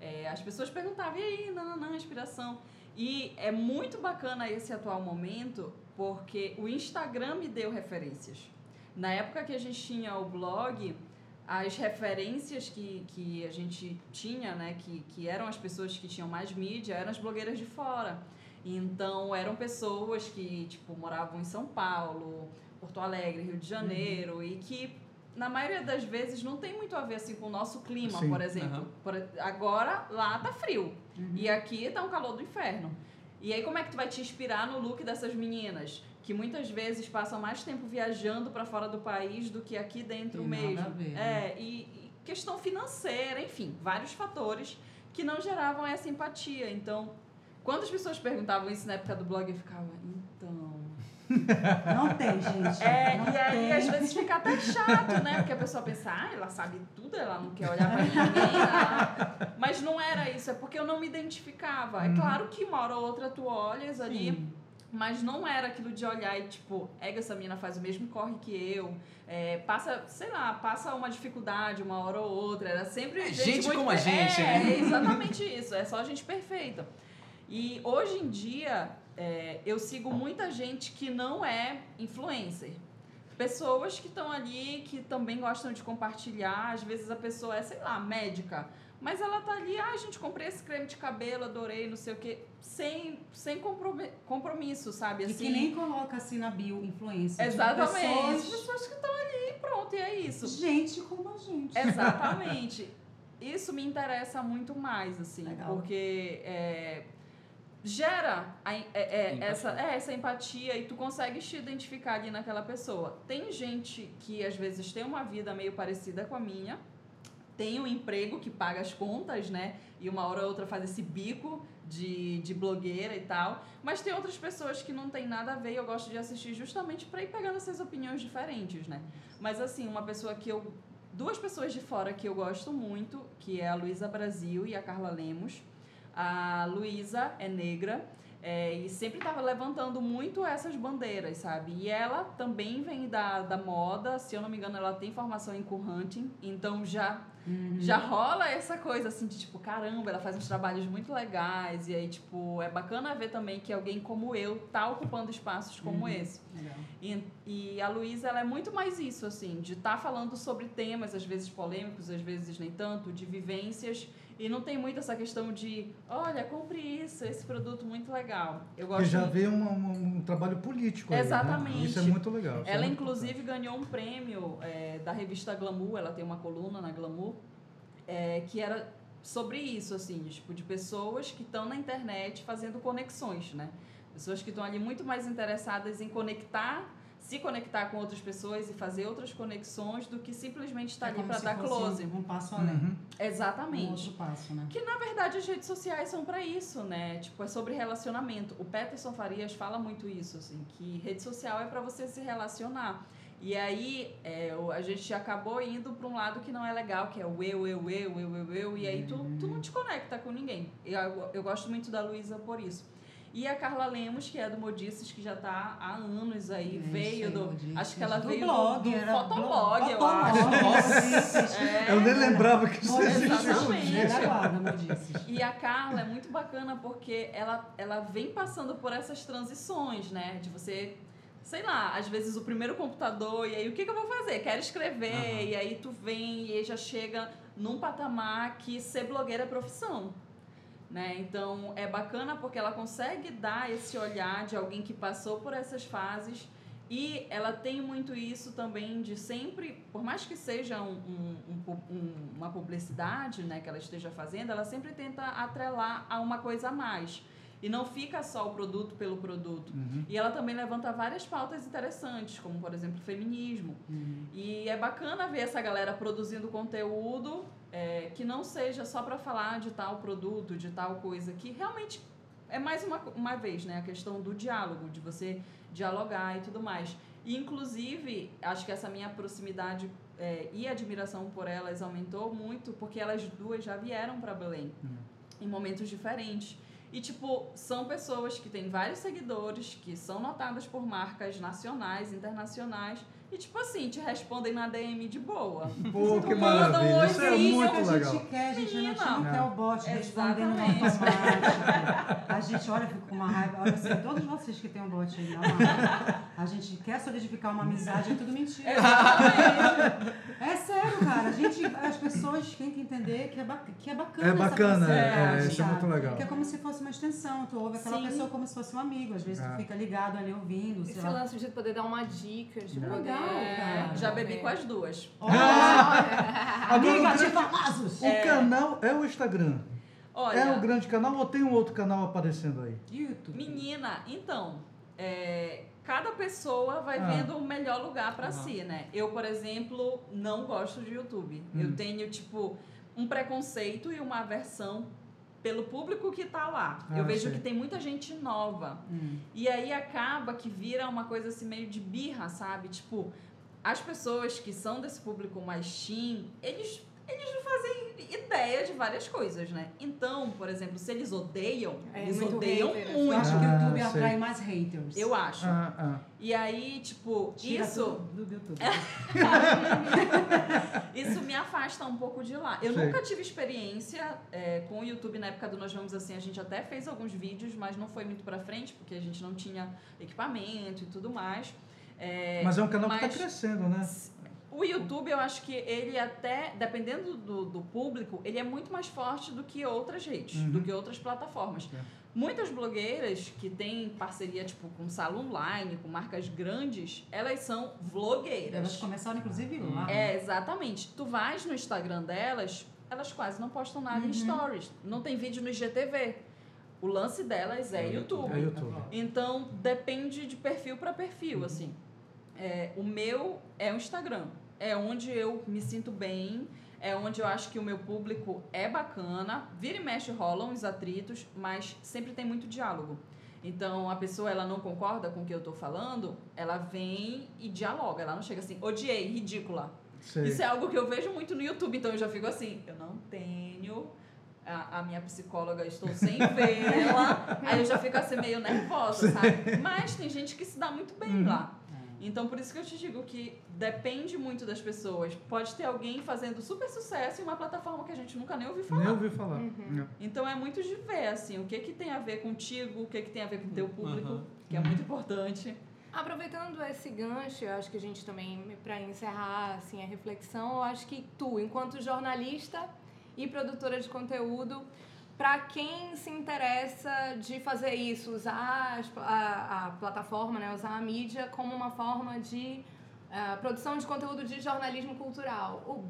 é, as pessoas perguntavam, e aí, não, não, não, inspiração. E é muito bacana esse atual momento, porque o Instagram me deu referências. Na época que a gente tinha o blog, as referências que, que a gente tinha, né, que, que eram as pessoas que tinham mais mídia, eram as blogueiras de fora. Então, eram pessoas que, tipo, moravam em São Paulo, Porto Alegre, Rio de Janeiro, e que, na maioria das vezes, não tem muito a ver, assim, com o nosso clima, Sim, por exemplo. aham. Por- agora, lá tá frio, Uhum. e aqui tá um calor do inferno. E aí, como é que tu vai te inspirar no look dessas meninas? Que muitas vezes passam mais tempo viajando para fora do país do que aqui dentro Tem nada mesmo. a ver, né? É, e, e questão financeira, enfim, vários fatores que não geravam essa empatia. Então, quando as pessoas perguntavam isso na época do blog, eu ficava, então. <laughs> Não tem, gente. É, não e aí tem. às vezes fica até chato, né? Porque a pessoa pensa, ah, ela sabe tudo, ela não quer olhar pra ninguém. ela- Mas não era isso, é porque eu não me identificava. É claro que uma hora ou outra tu olhas ali. Sim. Mas não era aquilo de olhar e, tipo, é que essa mina faz o mesmo corre que eu, é, passa, sei lá, passa uma dificuldade uma hora ou outra. Era sempre É gente, gente muito como a gente, é, né? É exatamente isso, é só gente perfeita. E hoje em dia, é, eu sigo muita gente que não é influencer. Pessoas que estão ali, que também gostam de compartilhar. Às vezes a pessoa é, sei lá, médica. Mas ela tá ali, ah, gente, comprei esse creme de cabelo, adorei, não sei o quê. Sem, sem compromi- compromisso, sabe? E Assim, que nem coloca assim na bio influência. Exatamente. Pessoas, Pessoas que estão ali, pronto, e é isso. gente como a gente. Exatamente. Isso me interessa muito mais, assim, Legal. porque é, gera a é, é, essa, é, essa empatia e tu consegues te identificar ali naquela pessoa. Tem gente que às vezes tem uma vida meio parecida com a minha, tem um emprego que paga as contas, né? E uma hora ou outra faz esse bico de, de blogueira e tal. Mas tem outras pessoas que não tem nada a ver e eu gosto de assistir justamente para ir pegando essas opiniões diferentes, né? Mas assim, uma pessoa que eu. Duas pessoas de fora que eu gosto muito, que é a Luísa Brasil e a Carla Lemos. A Luísa é negra é, e sempre estava levantando muito essas bandeiras, sabe? E ela também vem da, da moda, se eu não me engano, ela tem formação em co-hunting, então já Uhum. já rola essa coisa assim de tipo, caramba, ela faz uns trabalhos muito legais. E aí, tipo, é bacana ver também que alguém como eu tá ocupando espaços como Uhum. esse. Legal. E, e a Luísa, ela é muito mais isso, assim, de estar falando sobre temas, às vezes polêmicos, às vezes nem tanto, de vivências. E não tem muito essa questão de, olha, compre isso, esse produto muito legal. Eu Porque gosto já muito- vê um, um- um trabalho político aí, né? Exatamente. Isso é muito legal. é Ela, muito inclusive, ganhou um prêmio é, da revista Glamour, ela tem uma coluna na Glamour, é, que era sobre isso, assim, de, tipo, de pessoas que estão na internet fazendo conexões, né? Pessoas que estão ali muito mais interessadas em conectar, se conectar com outras pessoas e fazer outras conexões do que simplesmente estar É ali para dar close. Um, um passo além. Uhum. Um Exatamente. outro passo, né? Que na verdade as redes sociais são para isso, né? Tipo, é sobre relacionamento. O Peterson Farias fala muito isso, assim, que rede social é para você se relacionar. E aí é, o- a gente acabou indo para um lado que não é legal, que é o eu, eu, eu, eu, eu, eu, e aí tu, tu não te conecta com ninguém. Eu, eu gosto muito da Luísa por isso. E a Carla Lemos, que é do Modices, que já tá há anos aí, Gente, veio do. Modices. Acho que ela Do veio blog, do, do era Fotolog, eu blog, acho. Modices. É. Eu nem lembrava que isso existia. Exatamente. Guarda, Modices. E a Carla é muito bacana porque ela, ela vem passando por essas transições, né? De você, sei lá, às vezes o primeiro computador, e aí o que, que eu vou fazer? Quero escrever, Aham. e aí tu vem e aí já chega num patamar que ser blogueira é profissão. Né? Então é bacana porque ela consegue dar esse olhar de alguém que passou por essas fases e ela tem muito isso também de sempre, por mais que seja um- um- um um- uma publicidade né, que ela esteja fazendo, ela sempre tenta atrelar a uma coisa a mais. E não fica só o produto pelo produto. Uhum. E ela também levanta várias pautas interessantes, como por exemplo feminismo. Uhum. E é bacana ver essa galera produzindo conteúdo é, que não seja só para falar de tal produto, de tal coisa, que realmente é mais uma, uma vez, né? A questão do diálogo, de você dialogar e tudo mais. E, inclusive, acho que essa minha proximidade é, e admiração por elas aumentou muito, porque elas duas já vieram para Belém em momentos diferentes. E, tipo, são pessoas que têm vários seguidores, que são notadas por marcas nacionais, internacionais, e, tipo assim, te respondem na DM de boa. Pô, que manda um maravilha. Isso é muito que a legal. gente quer, gente, a gente Menina. não quer o bot respondendo automático. A gente olha, fica com uma raiva. Olha assim, todos vocês que têm um bot aí, raiva. A gente quer solidificar uma amizade, é tudo mentira. É sério, cara. A gente, as pessoas têm que entender que é, ba- que é bacana É essa bacana, proximidade, é, isso é muito legal. Que é como se fosse uma extensão. Tu ouve aquela Sim. pessoa como se fosse um amigo. Às vezes É. tu fica ligado ali ouvindo, sei Esse lá. lance de poder dar uma dica, de É poder... cara. Já bebi com as duas. <laughs> Amiga o de famosos! o canal é o Instagram. Olha, É o grande canal ou tem um outro canal aparecendo aí? YouTube. menina, então, é, cada pessoa vai Ah. vendo o melhor lugar pra Aham. si, né? Eu, por exemplo, não gosto de YouTube. Hum. Eu tenho, tipo, um preconceito e uma aversão pelo público que tá lá. Ah, eu vejo sei. que tem muita gente nova. Hum. E aí acaba que vira uma coisa assim meio de birra, sabe? Tipo, as pessoas que são desse público mais teen, eles, eles não fazem ideia de várias coisas, né? Então, por exemplo, se eles odeiam, É, eles muito odeiam hater, assim. Eu muito. acho que o Ah, YouTube sei. atrai mais haters. Eu acho. Ah, ah. E aí, tipo, Tira isso, tudo do YouTube. <laughs> isso me afasta um pouco de lá. Eu Sei. nunca tive experiência é, com o YouTube na época do Nós Vamos Assim. A gente até fez alguns vídeos, mas não foi muito pra frente, porque a gente não tinha equipamento e tudo mais. É, Mas é um canal que mas- está crescendo, né? O YouTube, eu acho que ele até, dependendo do, do público, ele é muito mais forte do que outras redes, Uhum. do que outras plataformas. É. Muitas blogueiras que têm parceria, tipo, com sala online, com marcas grandes, elas são Elas vlogueiras. começaram, inclusive, lá. É, exatamente. Tu vais no Instagram delas, elas quase não postam nada em Uhum. stories. Não tem vídeo no IGTV. O lance delas é, É YouTube. É YouTube. Então, depende de perfil para perfil, assim. É, o meu é o Instagram. É onde eu me sinto bem, é onde eu acho que o meu público é bacana. Vira e mexe rolam os atritos, mas sempre tem muito diálogo. Então, a pessoa ela não concorda com o que eu tô falando, ela vem e dialoga. Ela não chega assim, odiei, ridícula. Sei. Isso é algo que eu vejo muito no YouTube, então eu já fico assim, eu não tenho. A, a minha psicóloga, estou sem <laughs> vê-la. Aí eu já fico assim meio nervosa, sabe? Mas tem gente que se dá muito bem Uhum. lá. Então por isso que eu te digo que depende muito das pessoas. Pode ter alguém fazendo super sucesso em uma plataforma que a gente nunca nem ouviu falar. Nem ouvi falar. Uhum. Então é muito de ver, assim, o que que tem a ver contigo, o que que tem a ver com o teu público, Uhum. que é muito importante. Aproveitando esse gancho, eu acho que a gente também, para encerrar assim, a reflexão, eu acho que tu, enquanto jornalista e produtora de conteúdo, para quem se interessa de fazer isso, usar a, a plataforma, né, usar a mídia como uma forma de ah, produção de conteúdo de jornalismo cultural. O-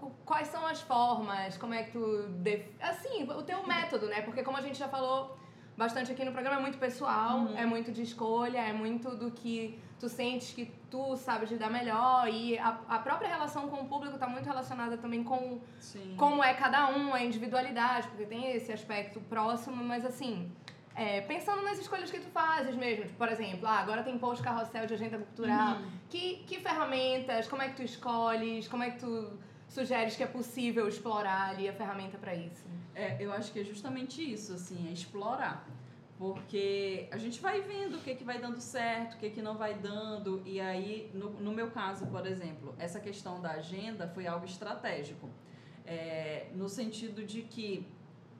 qu- Quais são as formas? Como é que tu. def- Assim, o teu método, né? Porque, como a gente já falou bastante aqui no programa, é muito pessoal, Uhum. é muito de escolha, é muito do que tu sentes que tu sabes lidar melhor. E a, a própria relação com o público está muito relacionada também com Sim. como é cada um, a individualidade, porque tem esse aspecto próximo, mas assim, é, pensando nas escolhas que tu fazes mesmo, tipo, por exemplo, ah, agora tem post carrossel de agenda cultural, Uhum. que, que ferramentas, como é que tu escolhes, como é que tu sugeres que é possível explorar ali a ferramenta para isso? É, eu acho que é justamente isso, assim, é explorar. Porque a gente vai vendo o que, que vai dando certo, o que, que não vai dando. E aí, no, no meu caso, por exemplo, essa questão da agenda foi algo estratégico. É, no sentido de que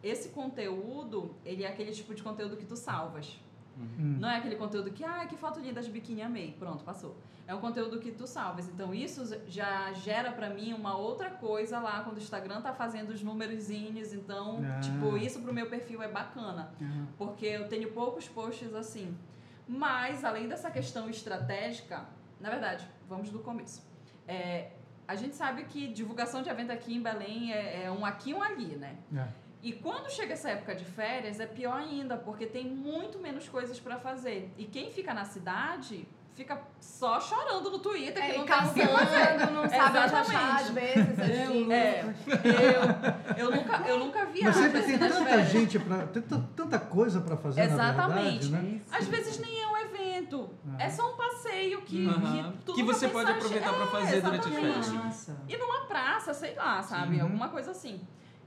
esse conteúdo, ele é aquele tipo de conteúdo que tu salvas. Hum. Não é aquele conteúdo que, ah, que foto linda de biquíni, amei. Pronto, passou. É um conteúdo que tu salvas. Então, isso já gera pra mim uma outra coisa lá quando o Instagram tá fazendo os númerozinhos. Então, Ah. tipo, isso pro meu perfil é bacana. Aham. Porque eu tenho poucos posts assim. Mas, além dessa questão estratégica, na verdade, vamos do começo. É, a gente sabe que divulgação de evento aqui em Belém é, é um aqui e um ali, né? É. E quando chega essa época de férias, é pior ainda, porque tem muito menos coisas pra fazer. E quem fica na cidade fica só chorando no Twitter que É, não e tem o que não sabe onde achar Exatamente. às vezes, assim. É, eu, eu, nunca, eu nunca vi Mas sempre tem tanta férias. gente, pra, tanta coisa para fazer, Exatamente. na verdade, né? Às vezes nem é um evento, Ah. é só um passeio que, Aham. que, Que você pode aproveitar pra É, fazer durante as exatamente. férias. Nossa. E numa praça, sei lá, sabe? Sim. Alguma coisa assim.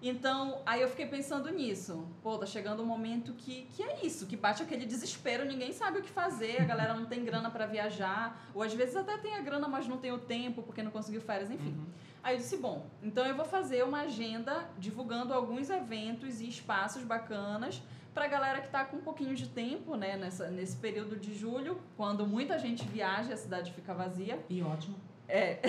Então, aí eu fiquei pensando nisso. Pô, tá chegando um momento que, que é isso, que bate aquele desespero, ninguém sabe o que fazer, a galera não tem grana pra viajar, ou às vezes até tem a grana, mas não tem o tempo porque não conseguiu férias, enfim. Aí eu disse, bom, então eu vou fazer uma agenda divulgando alguns eventos e espaços bacanas pra galera que tá com um pouquinho de tempo, né, nessa, nesse período de julho, quando muita gente viaja e a cidade fica vazia. E ótimo. É.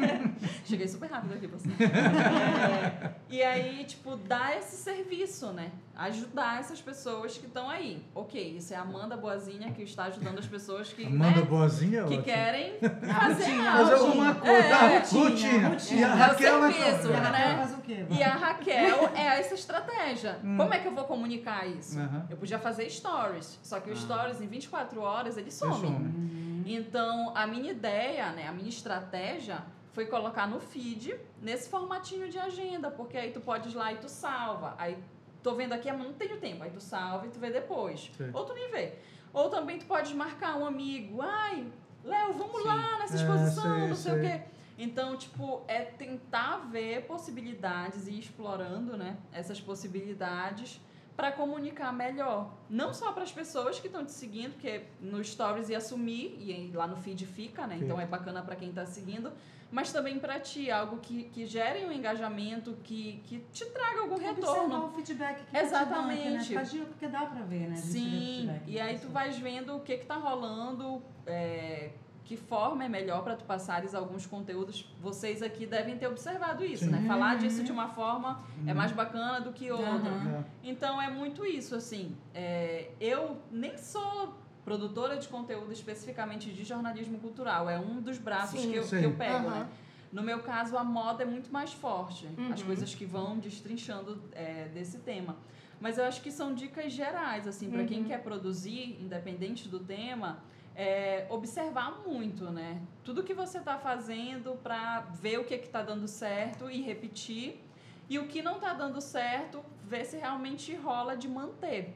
<laughs> Cheguei super rápido aqui pra você. É, E aí, tipo, dar esse serviço, né? Ajudar essas pessoas que estão aí. Ok, isso é a Amanda Boazinha que está ajudando as pessoas que, Amanda né, Boazinha é que ótimo. querem A <laughs> fazer rotina, algo. alguma coisa. É, ah, rotina, rotina. rotina. E a É o Raquel é serviço, E a pra- né? Raquel faz o quê? E a Raquel é essa estratégia. <laughs> Hum. Como é que eu vou comunicar isso? Eu podia fazer stories, só que os Ah. stories em 24 horas eles Eu somem. some. Uhum. Então, a minha ideia, né, a minha estratégia foi colocar no feed nesse formatinho de agenda, porque aí tu pode ir lá e tu salva. Aí tô vendo aqui, mas não tenho tempo, aí tu salva e tu vê depois. Sim. Ou tu nem vê. Ou também tu pode marcar um amigo, ai, Léo, vamos Sim. lá nessa É, exposição, sei, não sei, o quê. Então, tipo, é tentar ver possibilidades e ir explorando, né, essas possibilidades para comunicar melhor. Não só para as pessoas que estão te seguindo, porque no Stories ia sumir e lá no feed fica, né? Então Fica. é bacana para quem está seguindo, mas também para ti, algo que, que gere um engajamento, que, que te traga algum Observar retorno. o feedback que Exatamente. Te dá, né? Porque dá pra ver, né? Sim, feedback e aí tu vais vendo o que que tá rolando, é, que forma é melhor para tu passares alguns conteúdos. Vocês aqui devem ter observado isso, Sim. né? Falar disso de uma forma é Uhum. mais bacana do que outra. Aham. É. Então é muito isso, assim. é, eu nem sou produtora de conteúdo especificamente de jornalismo cultural. É um dos braços Sim. que, eu, Sim. que eu pego, Aham. né? No meu caso, a moda é muito mais forte. As Uhum. coisas que vão destrinchando é, desse tema. Mas eu acho que são dicas gerais, assim, para quem Uhum. quer produzir, independente do tema, é, observar muito, né? Tudo que você está fazendo para ver o que está dando certo e repetir. E o que não está dando certo, ver se realmente rola de manter.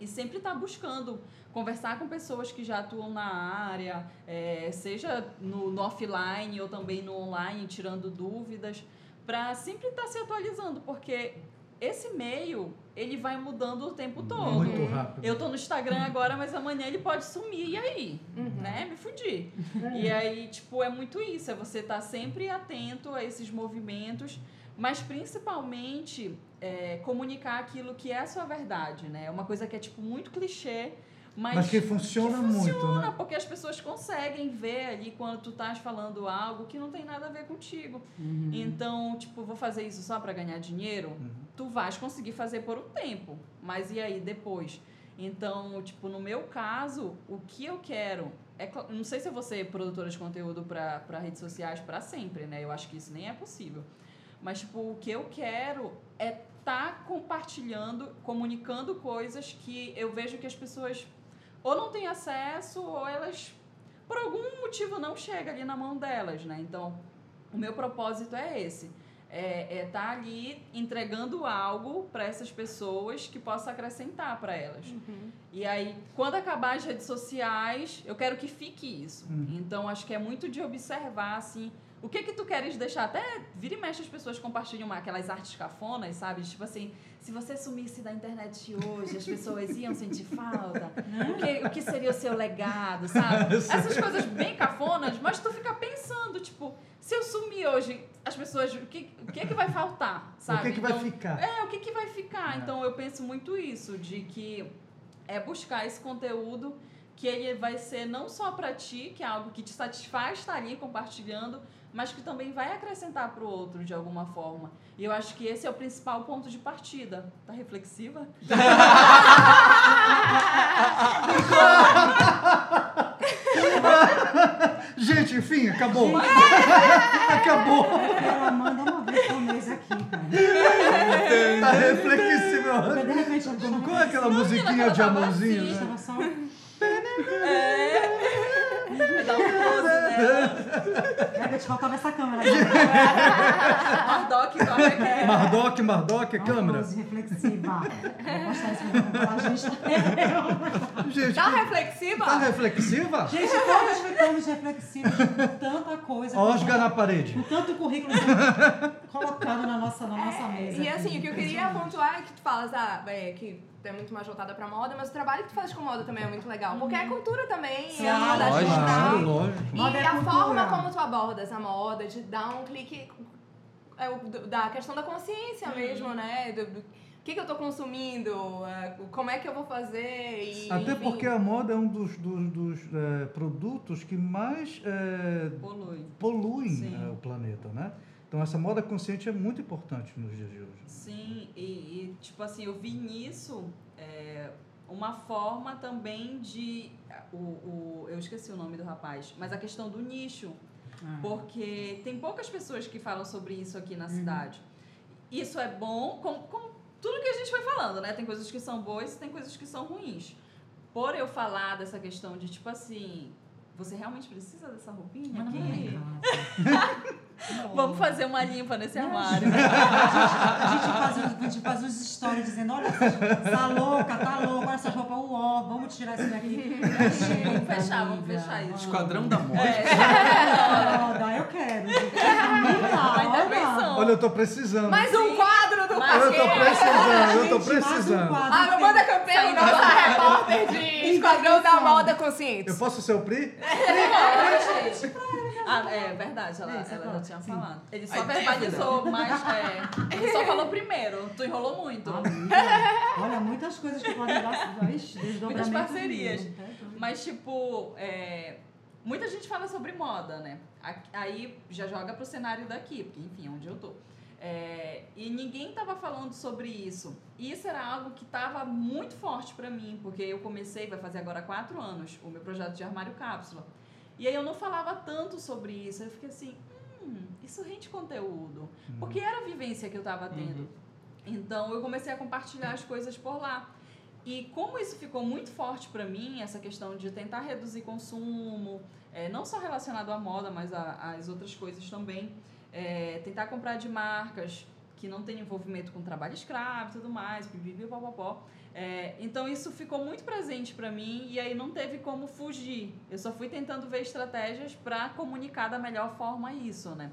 E sempre estar buscando conversar com pessoas que já atuam na área, é, seja no, no offline ou também no online, tirando dúvidas, para sempre estar se atualizando, porque esse meio ele vai mudando o tempo todo. Muito rápido. Eu tô no Instagram agora, mas amanhã ele pode sumir. E aí? Uhum. Né? Me fudi. E aí, tipo, é muito isso. É você estar sempre atento a esses movimentos, mas principalmente é, comunicar aquilo que é a sua verdade, né? É uma coisa que é, tipo, muito clichê, mas, Mas que funciona muito, funciona, né? porque as pessoas conseguem ver ali quando tu estás falando algo que não tem nada a ver contigo. Uhum. Então, tipo, vou fazer isso só para ganhar dinheiro? Uhum. Tu vais conseguir fazer por um tempo, mas e aí depois? Então, tipo, no meu caso, o que eu quero é, não sei se eu vou ser produtora de conteúdo para redes sociais para sempre, né? Eu acho que isso nem é possível. Mas tipo, o que eu quero é estar compartilhando, comunicando coisas que eu vejo que as pessoas ou não têm acesso ou elas por algum motivo não chega ali na mão delas, né? Então, o meu propósito é esse. é, é tá ali entregando algo para essas pessoas que possa acrescentar para elas. E aí, quando acabar as redes sociais, eu quero que fique isso. Então, acho que é muito de observar, assim, o que que tu queres deixar? Até vira e mexe as pessoas compartilham aquelas artes cafonas, sabe? Tipo assim, se você sumisse da internet hoje, as pessoas iam sentir falta. O que, o que seria o seu legado, sabe? <laughs> Essas coisas bem cafonas, mas tu fica pensando, tipo, se eu sumir hoje, as pessoas, o que, o que é que vai faltar, sabe? O que, que vai Então, ficar? é, o que, que vai ficar? É. Então eu penso muito isso, de que é buscar esse conteúdo que ele vai ser não só para ti, que é algo que te satisfaz estar ali compartilhando, mas que também vai acrescentar para o outro de alguma forma. E eu acho que esse é o principal ponto de partida. Tá reflexiva? <laughs> Gente, enfim, acabou. <laughs> acabou. Eu quero a Amanda uma vez por mês aqui, cara. Tá repente eu Como, qual é aquela musiquinha de amorzinho? assim. né? Estava só. Vai dar um close, né? <laughs> É, te faltava essa câmera. <laughs> Mardoc aqui. Mardoc, Mardoc, a Uma câmera. pose reflexiva. Vou postar isso pra falar, <laughs> gente. Gente, Tá reflexiva? tá reflexiva? Gente, todos ficamos reflexivos com tanta coisa. Oscar na parede. Com tanto currículo colocado na nossa, na nossa mesa. E aqui. assim, o que eu queria pontuar é que tu falas, ah, é, que é muito mais voltada pra moda, mas o trabalho que tu faz com moda também é muito legal. Porque é cultura também, é a moda Lógico, lógico. E Moda é a forma como tu abordas a moda, de dar um clique é, da questão da consciência mesmo, né? Do, do- o que, que eu tô consumindo, é, como é que eu vou fazer e, Até enfim. porque a moda é um dos, dos, dos, é, produtos que mais é, Polui. poluem Sim. é, o planeta, né? Então essa moda consciente é muito importante nos dias de hoje. Sim, e, e, tipo assim, eu vi nisso é, uma forma também de. O, o, eu esqueci o nome do rapaz, mas a questão do nicho. Ah. Porque tem poucas pessoas que falam sobre isso aqui na cidade. Isso é bom, como, como tudo que a gente foi falando, né? Tem coisas que são boas e tem coisas que são ruins. Por eu falar dessa questão de, tipo assim, você realmente precisa dessa roupinha Mas aqui? <laughs> Vamos fazer uma limpa nesse armário. A gente faz, os- a gente faz os stories dizendo, olha, tá louca, tá louca, olha essas roupas, uó, vamos tirar isso daqui. <laughs> Vamos fechar, vamos fechar isso. Esquadrão da Moda. É, Moda, eu quero. Olha. <laughs> Olha, eu tô precisando. Mais um quadro Mas Eu tô Paquete. precisando, eu tô precisando. Ah, Amanda Campelo, nossa repórter de Esquadrão da Moda Consciente. Eu posso ser o Pri? <laughs> Ah, é verdade, ela, É, ela já tinha Sim. falado. Ele só A verbalizou, mas é, ele só falou primeiro. Tu enrolou muito. Amiga, olha, muitas coisas que podem dar <laughs> desdobramentos parcerias. mesmo, doido. Mas, tipo, é, muita gente fala sobre moda, né? A- Aí já joga pro cenário daqui, porque, enfim, é onde eu tô. É, e ninguém tava falando sobre isso. E isso era algo que tava muito forte pra mim, porque eu comecei, vai fazer agora quatro anos, o meu projeto de armário cápsula. E aí eu não falava tanto sobre isso. Eu fiquei assim, hum, isso rende conteúdo. Porque era a vivência que eu tava tendo. Então eu comecei a compartilhar as coisas por lá. E como isso ficou muito forte pra mim, essa questão de tentar reduzir consumo, é, não só relacionado à moda, mas às outras coisas também, é, tentar comprar de marcas que não tem envolvimento com trabalho escravo e tudo mais, popopó. É, então isso ficou muito presente pra mim e aí não teve como fugir. Eu só fui tentando ver estratégias pra comunicar da melhor forma isso, né?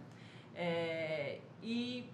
É, e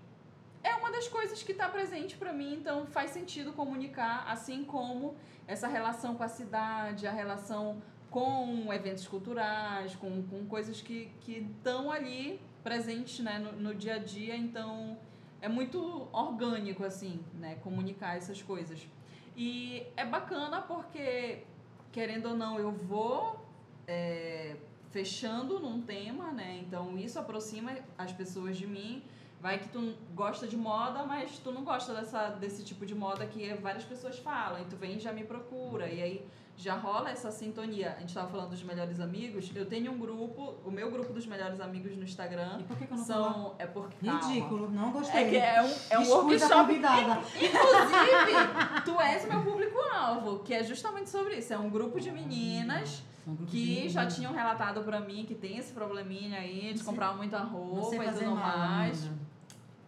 é uma das coisas que está presente para mim, então faz sentido comunicar, assim como essa relação com a cidade, a relação com eventos culturais, com, com coisas que estão ali presentes né, no, no dia a dia, então é muito orgânico, assim, né, comunicar essas coisas. E é bacana porque, querendo ou não, eu vou é, fechando num tema, né, então isso aproxima as pessoas de mim, Vai que tu gosta de moda, mas tu não gosta dessa, desse tipo de moda que várias pessoas falam. E tu vem e já me procura. E aí já rola essa sintonia. A gente tava falando dos melhores amigos. Eu tenho um grupo, o meu grupo dos melhores amigos no Instagram. E por que, que eu não? São. É porque. calma. Ridículo, não gostei. É que é um, é um workshop. convidada. <laughs> Inclusive, tu és o meu público-alvo, que é justamente sobre isso. É um grupo de meninas grupos que de- já tinham relatado pra mim que tem esse probleminha aí de Você- comprar muita roupa e tudo mal, mais.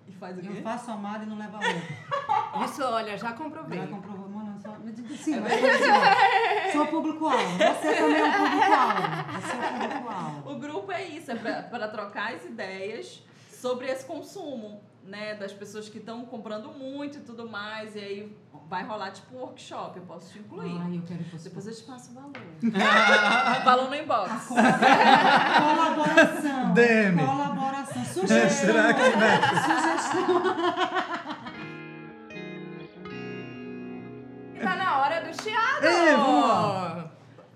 E faz o quê? Eu faço a mala e não levo a outra. Isso, olha, já comprovei. Já comprovou, mano, só... <laughs> Sim, mas eu sou, sou público-alvo. Você também <laughs> é um público-alvo. Você é um público-alvo. O grupo é isso, é para trocar as ideias sobre esse consumo, né? Das pessoas que estão comprando muito e tudo mais. E aí vai rolar tipo um workshop, eu posso te incluir. Ai, eu quero que você... Depois eu te passo o valor. <laughs> valor no inbox. Colaboração. <laughs> DM. Colaboração. Sugestão. Será que né? Sugestão. Na hora do chiado! Ei, vamos lá.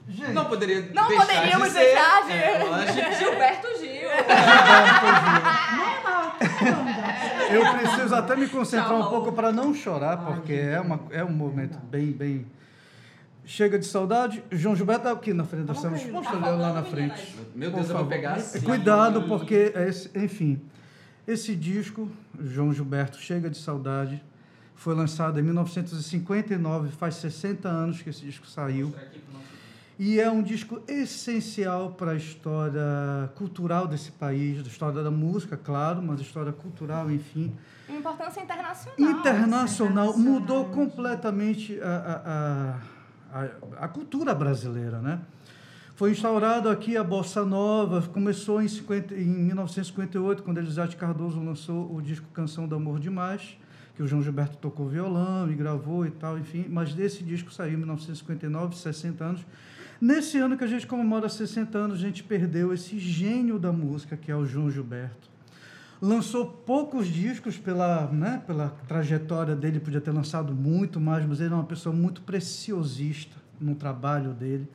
Gente, Não poderia Não deixar poderíamos de ser, deixar de- É, lógico. <laughs> Gilberto Gil. <laughs> eu preciso até me concentrar um pouco para não chorar, porque é, uma, é um momento bem, bem... Chega de saudade. João Gilberto aqui na frente da cena. Poxa, Tá olha lá na frente. Meu Por Deus, eu vou pegar assim. Cuidado, porque, esse, enfim, esse disco, João Gilberto, Chega de Saudade, foi lançado em 1959, faz 60 anos que esse disco saiu. E é um disco essencial para a história cultural desse país, da história da música, claro, mas história cultural, enfim. Importância internacional. Internacional, internacional, mudou completamente a, a, a, a cultura brasileira, né? Foi instaurado aqui a Bossa Nova, começou em, 50, em 1958, quando Elisete Cardoso lançou o disco Canção do Amor Demais, que o João Gilberto tocou violão e gravou e tal, enfim. Mas desse disco saiu em 1959, 60 anos. Nesse ano que a gente comemora 60 anos, a gente perdeu esse gênio da música, que é o João Gilberto. Lançou poucos discos pela, né, pela trajetória dele, podia ter lançado muito mais, mas ele é uma pessoa muito preciosista no trabalho dele.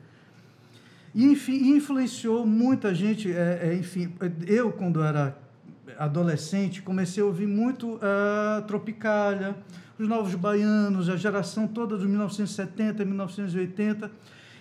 E, enfim, influenciou muita gente. É, é, enfim, eu, quando era adolescente, comecei a ouvir muito a Tropicália, os Novos Baianos, a geração toda de 1970, 1980.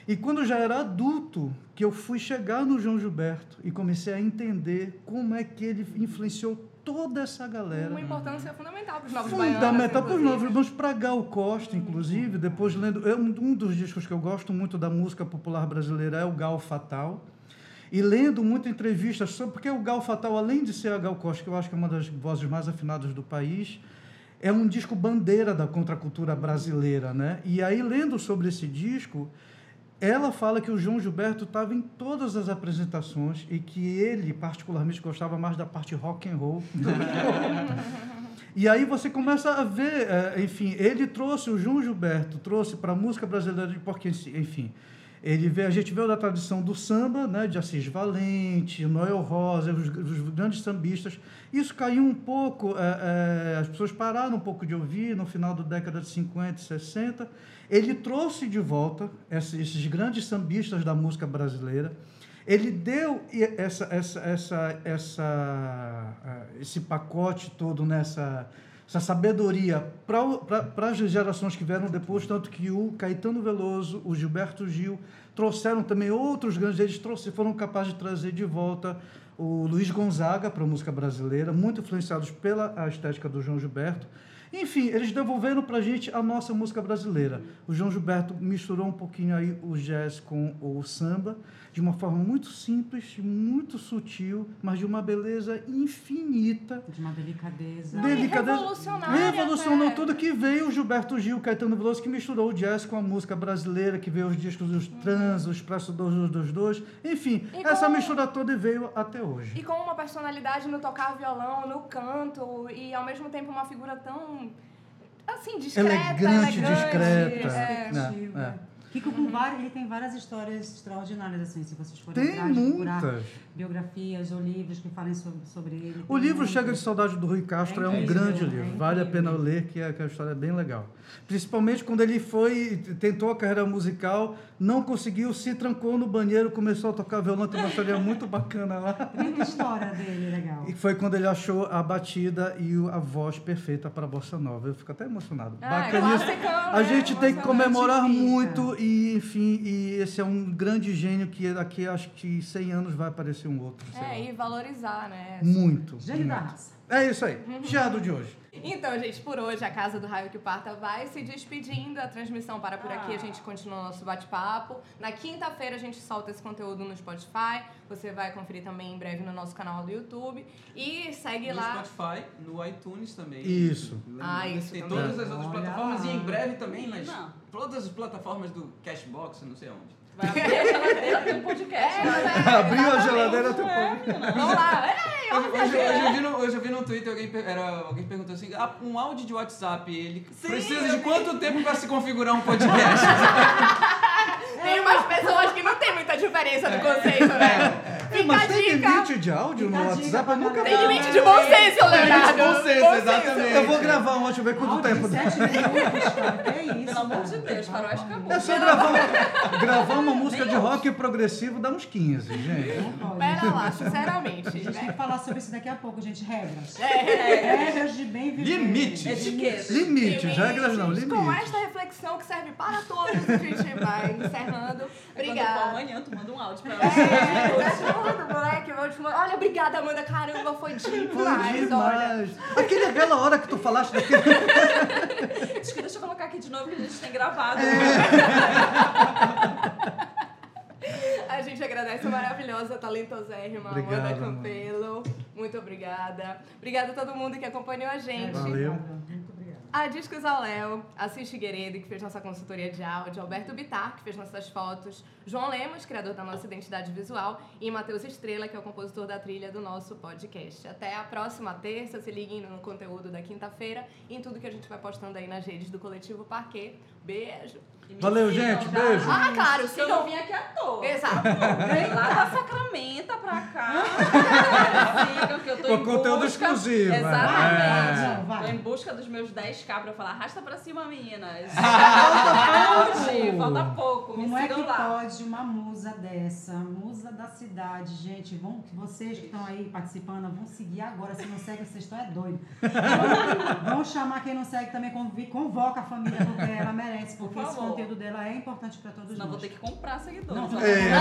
E quando já era adulto, que eu fui chegar no João Gilberto e comecei a entender como é que ele influenciou toda essa galera. Uma importância fundamental para os novos baianos. Fundamental para os novos irmãos, para Gal Costa, inclusive, depois lendo. É um, um dos discos que eu gosto muito da música popular brasileira é o Gal Fatal. E lendo muita entrevistas sobre. Porque o Gal Fatal, além de ser a Gal Costa, que eu acho que é uma das vozes mais afinadas do país, é um disco bandeira da contracultura brasileira, né? E aí, lendo sobre esse disco, ela fala que o João Gilberto estava em todas as apresentações e que ele, particularmente, gostava mais da parte rock and roll <laughs> <laughs> E aí você começa a ver, eh, enfim, ele trouxe, o João Gilberto trouxe para a música brasileira, porque, enfim, ele vê, a gente vê da tradição do samba, né, de Assis Valente, Noel Rosa, os, os grandes sambistas. Isso caiu um pouco, eh, eh, as pessoas pararam um pouco de ouvir no final da década de 50 e 60. Ele trouxe de volta esses, esses grandes sambistas da música brasileira. Ele deu essa, essa, essa, essa, ah, esse pacote todo nessa essa sabedoria para as gerações que vieram depois, tanto que o Caetano Veloso, o Gilberto Gil trouxeram também outros grandes, eles trouxeram, foram capazes de trazer de volta o Luiz Gonzaga para a música brasileira, muito influenciados pela estética do João Gilberto. Enfim, eles devolveram para a gente a nossa música brasileira. O João Gilberto misturou um pouquinho aí o jazz com o samba, de uma forma muito simples, muito sutil, mas de uma beleza infinita. De uma delicadeza. Delicadeza- revolucionária Revolucionou até. tudo que veio o Gilberto Gil, Caetano Veloso, que misturou o jazz com a música brasileira, que veio os discos dos Trans, os Expresso 222, enfim, E essa com- mistura toda veio até hoje. E com uma personalidade no tocar violão, no canto, e ao mesmo tempo uma figura tão, assim, discreta, Elegante, elegante. discreta. É. né? É. Kiko com várias, ele tem várias histórias extraordinárias, assim, se vocês forem Tem atrás, procurar muitas. biografias ou livros que falem sobre, sobre ele. O livro muitos. Chega de Saudade do Rui Castro é, É um grande é livro, vale a pena ler, que, é, que a história é bem legal. Principalmente quando ele foi, tentou a carreira musical, não conseguiu, se trancou no banheiro, começou a tocar violão, tem uma história <laughs> muito bacana lá. Muita história dele, legal. E foi quando ele achou a batida e a voz perfeita para a bossa nova. Eu fico até emocionado. Ah, é classicão, A né? gente tem que comemorar muito e, enfim, e esse é um grande gênio que daqui acho que 100 anos vai aparecer um outro. É, e valorizar, né? Muito. Gênio da raça. É isso aí. Chiado de hoje. Então, gente, por hoje a Casa do Raio que Parta vai se despedindo. A transmissão para por aqui, a gente continua o nosso bate-papo. Na quinta-feira a gente solta esse conteúdo no Spotify. Você vai conferir também em breve no nosso canal do YouTube. E segue No lá. Spotify, no iTunes também. Isso. Ah, isso Tem também. todas as outras Olha plataformas e em breve também, mas Não. todas as plataformas do Cashbox, não sei aonde. Vai abrir a geladeira, tem um podcast. É, né? é, Abriu a geladeira, teu É, povo. menina. Vamos lá. Ei, Hoje, ó, hoje- hoje eu vi no, hoje eu vi no Twitter, alguém, era, alguém perguntou assim, ah, um áudio de WhatsApp, ele precisa de quanto tempo para se configurar um podcast? <laughs> Tem umas pessoas que não tem muita diferença do conceito, né? É, Fica mas tem limite de áudio Fica no WhatsApp? pra Eu nunca Tem limite de bom senso, Leonardo. Bom senso, exatamente. Eu vou gravar um, deixa eu ver quanto Áudio tempo. de sete minutos, cara. Que isso, Pelo amor de Deus, faroeste acabou. É só gravar, uma- gravar uma música de rock progressivo dá uns 15, gente. Pera lá, sinceramente. A gente tem que falar sobre isso daqui a pouco, gente. Regras. É. Regras de bem viver. Limite. Etiqueta. Limite, regras não, Com limite. esta reflexão que serve para todos, a gente vai encerrando. Obrigada. amanhã, tu manda um áudio pra É, moleque. eu vou te mandar- Olha, obrigada, Amanda. Caramba, foi Foi demais. Olha. demais. Aquele, aquela hora que tu falaste daquele. <laughs> Acho que deixa eu colocar aqui de novo que a gente tem gravado. A gente agradece a maravilhosa, talentosérrima Obrigado, Amanda Amanda. Campelo. Muito obrigada. Obrigada a todo mundo que acompanhou a gente. Valeu. A Discos ao Léo, a Cis Figueiredo, que fez nossa consultoria de áudio, Alberto Bitar, que fez nossas fotos, João Lemos, criador da nossa identidade visual, e Matheus Estrela, que é o compositor da trilha do nosso podcast. Até a próxima terça, se liguem no conteúdo da quinta-feira e em tudo que a gente vai postando aí nas redes do Coletivo Parquet. Beijo! Valeu, sigam, gente. tá? Beijo. Ah, claro, Eu sigam... não vim aqui à toa. Exato! Vem lá da Sacramento pra cá. <laughs> Sigam que eu tô Com em conteúdo busca. exclusivo, é. Exatamente. É. Tô em busca dos meus 10k pra falar, arrasta pra cima, meninas. <laughs> Falta Falta falta pouco. Me Como é que lá. pode uma musa dessa, musa da cidade, gente, vão, vocês que estão aí participando, vão seguir agora, se não segue, vocês estão é doido. Vão, <laughs> vão chamar quem não segue também, convoca a família, porque ela merece, porque Por esse conteúdo dela é importante para todos Senão nós. vou ter que comprar seguidores. Não, não. É. pra-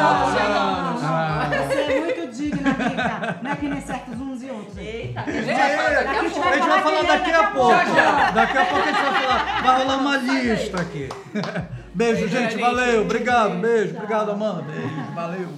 Não, não, não, Ah. não. Você é muito digna, Rita. Não é que nem certos uns e outros. Eita, que a gente vai falar daqui a A gente pouco. A gente vai falar daqui a pouco. Já, já. Daqui a pouco a gente vai falar. Vai rolar uma lista aqui. Beijo, gente. gente. Valeu. Obrigado. Beijo. Obrigado, Amanda. Beijo. Valeu.